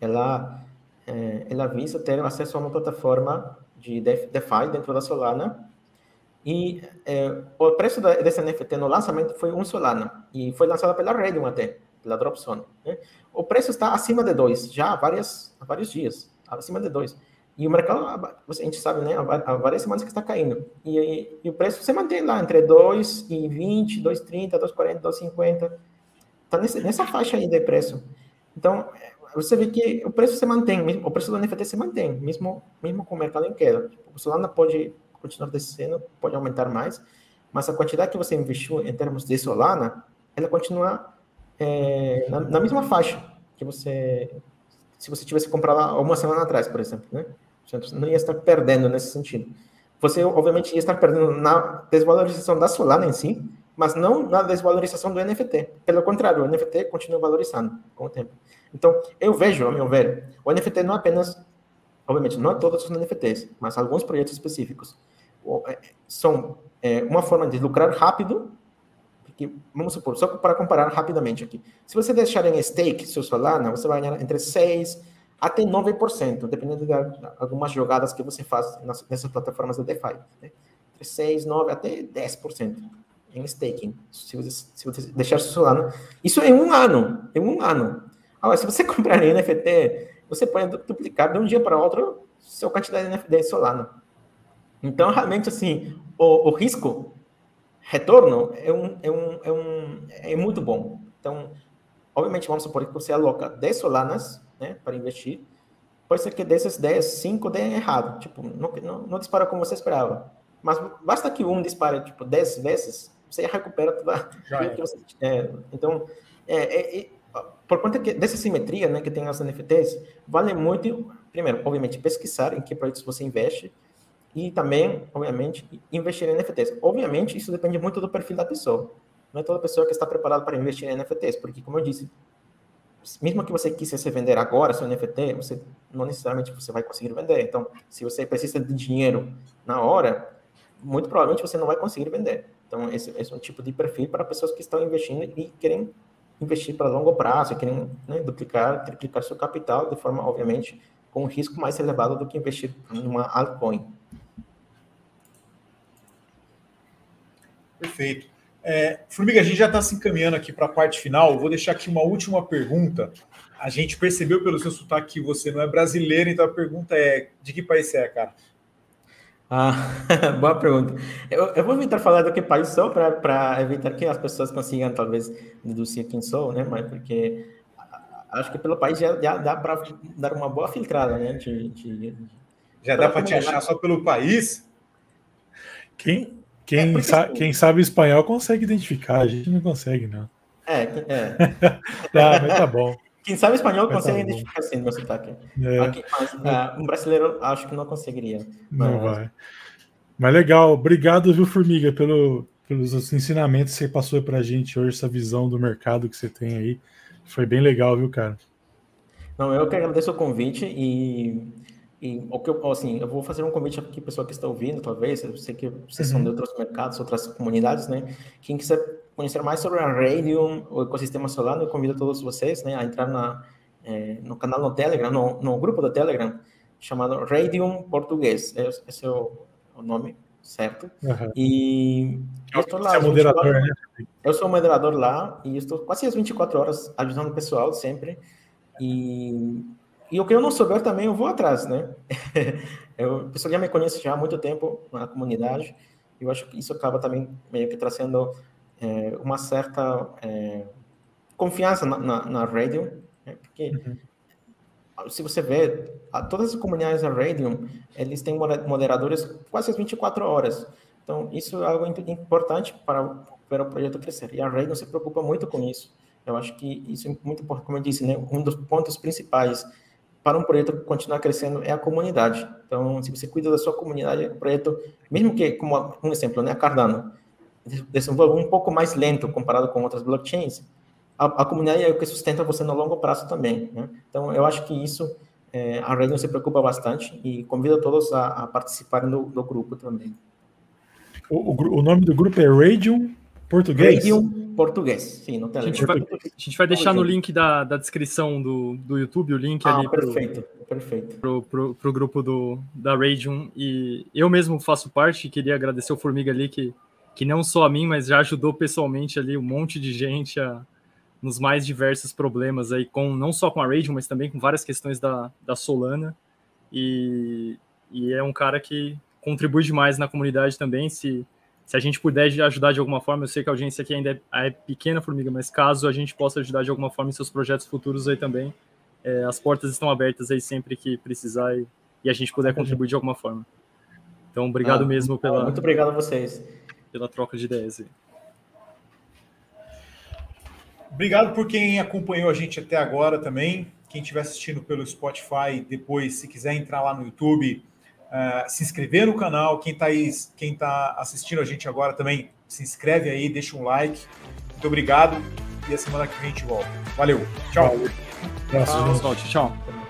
Ela, é, ela visa ter acesso a uma plataforma de DeFi dentro da Solana e é, o preço da, desse NFT no lançamento foi um Solana e foi lançado pela Radium até, pela Dropzone. Né? O preço está acima de dois já há, várias, há vários dias, acima de dois. E o mercado, a gente sabe, né, há várias semanas que está caindo. E, e, o preço se mantém lá entre 2,20, 2,30, 2,40, 2,50. Está nessa faixa aí de preço. Então, você vê que o preço se mantém, o preço do NFT se mantém, mesmo, mesmo com o mercado em queda. Tipo, o Solana pode continuar descendo, pode aumentar mais, mas a quantidade que você investiu em termos de Solana, ela continua é, na, na mesma faixa que você se você tivesse comprado uma semana atrás, por exemplo, né? Você não ia estar perdendo nesse sentido. Você, obviamente, ia estar perdendo na desvalorização da Solana em si, mas não na desvalorização do NFT. Pelo contrário, o NFT continua valorizando com o tempo. Então, eu vejo, a meu ver, o NFT não apenas, obviamente, não todos os NFTs, mas alguns projetos específicos é, são é, uma forma de lucrar rápido, porque, vamos supor, só para comparar rapidamente aqui, se você deixar em stake seu Solana, você vai ganhar entre 6 até 9%, dependendo de algumas jogadas que você faz nessas plataformas de DeFi. Né? Entre 6, 9, até 10% em staking, se você, se você deixar seu Solana. Isso em um ano, em um ano. Agora, se você (laughs) comprar NFT, você pode duplicar de um dia para outro sua quantidade de NFT Solana. Então, realmente, assim, o, o risco retorno é, um, é, um, é, um, é muito bom. Então, obviamente, vamos supor que você aloca 10 Solanas né, para investir, pode ser que desses 10, 5 dê errado, tipo, não, não, não dispara como você esperava. Mas basta que um dispare, tipo, 10 vezes, você recupera toda (laughs) Já que você... É, então, é, é, é, por conta que, dessa simetria né, que tem as NFTs, vale muito, primeiro, obviamente, pesquisar em que projetos você investe, e também, obviamente, investir em NFTs. Obviamente, isso depende muito do perfil da pessoa. Não é toda pessoa que está preparada para investir em NFTs, porque, como eu disse, mesmo que você quisesse vender agora seu NFT, você não necessariamente você vai conseguir vender. Então, se você precisa de dinheiro na hora, muito provavelmente você não vai conseguir vender. Então, esse, esse é um tipo de perfil para pessoas que estão investindo e querem investir para longo prazo, querem né, duplicar, triplicar seu capital de forma, obviamente, com um risco mais elevado do que investir numa altcoin. Perfeito. É, Formiga, a gente já está se encaminhando aqui para a parte final. Vou deixar aqui uma última pergunta. A gente percebeu pelo seu sotaque que você não é brasileiro, então a pergunta é: de que país você é, cara? Ah, (laughs) boa pergunta. Eu, eu, vou evitar falar do que país sou para evitar que as pessoas consigam talvez deduzir quem sou, né? Mas porque acho que pelo país já, já dá para dar uma boa filtrada, né? De, de, já dá para te achar só pelo país? Quem, quem, é sa quem sabe espanhol consegue identificar, a gente não consegue, não. É, é. tá, (laughs) mas tá bom. Quem sabe espanhol mas tá consegue tá identificar sim meu sotaque. É. Aqui, mas, uh, um brasileiro acho que não conseguiria. Não mas... vai. Mas legal, obrigado, viu, Formiga, pelo, pelos ensinamentos que você passou para a gente hoje, essa visão do mercado que você tem aí. Foi bem legal, viu, cara? Não, eu que agradeço o convite e e o que eu, assim, eu vou fazer um convite aqui, pessoal que está ouvindo, talvez, eu sei que vocês uhum. são de uhum. outros mercados, outras comunidades, né? Quem quiser conhecer mais sobre a Radium, o ecossistema Solano, eu convido todos vocês, né, a entrar na, é, no canal no Telegram, no, no, grupo do Telegram, chamado Radium Português. Esse é o, o nome certo. Uhum. E eu estou lá. Você é moderador, né? Eu sou moderador lá e estou quase as 24 horas ajudando o pessoal sempre. E e o que eu não souber também eu vou atrás, né? (laughs) eu, o pessoal já me conhece já há muito tempo na comunidade. Eu acho que isso acaba também meio que trazendo é, uma certa é, confiança na, na, na Radium, né? porque uhum. se você vê, todas as comunidades da Radium, eles têm moderadores quase 24 horas. Então, isso é algo importante para, para o projeto crescer. E a Radium se preocupa muito com isso. Eu acho que isso é muito importante, como eu disse, né? um dos pontos principais para um projeto continuar crescendo é a comunidade. Então, se você cuida da sua comunidade, o projeto, mesmo que, como um exemplo, né, a Cardano, desenvolve um pouco mais lento comparado com outras blockchains, a, a, comunidade é o que sustenta você no longo prazo também. Né? Então, eu acho que isso é, a Radium se preocupa bastante e convida todos a, a participarem do, do, grupo também. O, o, o, nome do grupo é Radium Português? Radium Português, sim, no Telegram. A gente vai, a gente vai deixar no link da, da descrição do, do YouTube o link ah, ali. Perfeito, pro, perfeito. Pro, pro, pro grupo do, da Radium. E eu mesmo faço parte, queria agradecer o Formiga ali que que não só a mim, mas já ajudou pessoalmente ali um monte de gente a, nos mais diversos problemas aí, com não só com a Radium, mas também com várias questões da, da Solana. E, e é um cara que contribui demais na comunidade também. Se, se a gente puder ajudar de alguma forma, eu sei que a audiência aqui ainda é, é pequena, Formiga, mas caso a gente possa ajudar de alguma forma em seus projetos futuros aí também, é, as portas estão abertas aí sempre que precisar e, e a gente puder contribuir de alguma forma. Então, obrigado ah, mesmo pela. Muito obrigado a vocês pela troca de ideias. Obrigado por quem acompanhou a gente até agora também. Quem estiver assistindo pelo Spotify, depois, se quiser entrar lá no YouTube, uh, se inscrever no canal. Quem está quem tá assistindo a gente agora também, se inscreve aí, deixa um like. Muito obrigado. E a semana que vem a gente volta. Valeu. Tchau. Valeu. Tchau. tchau.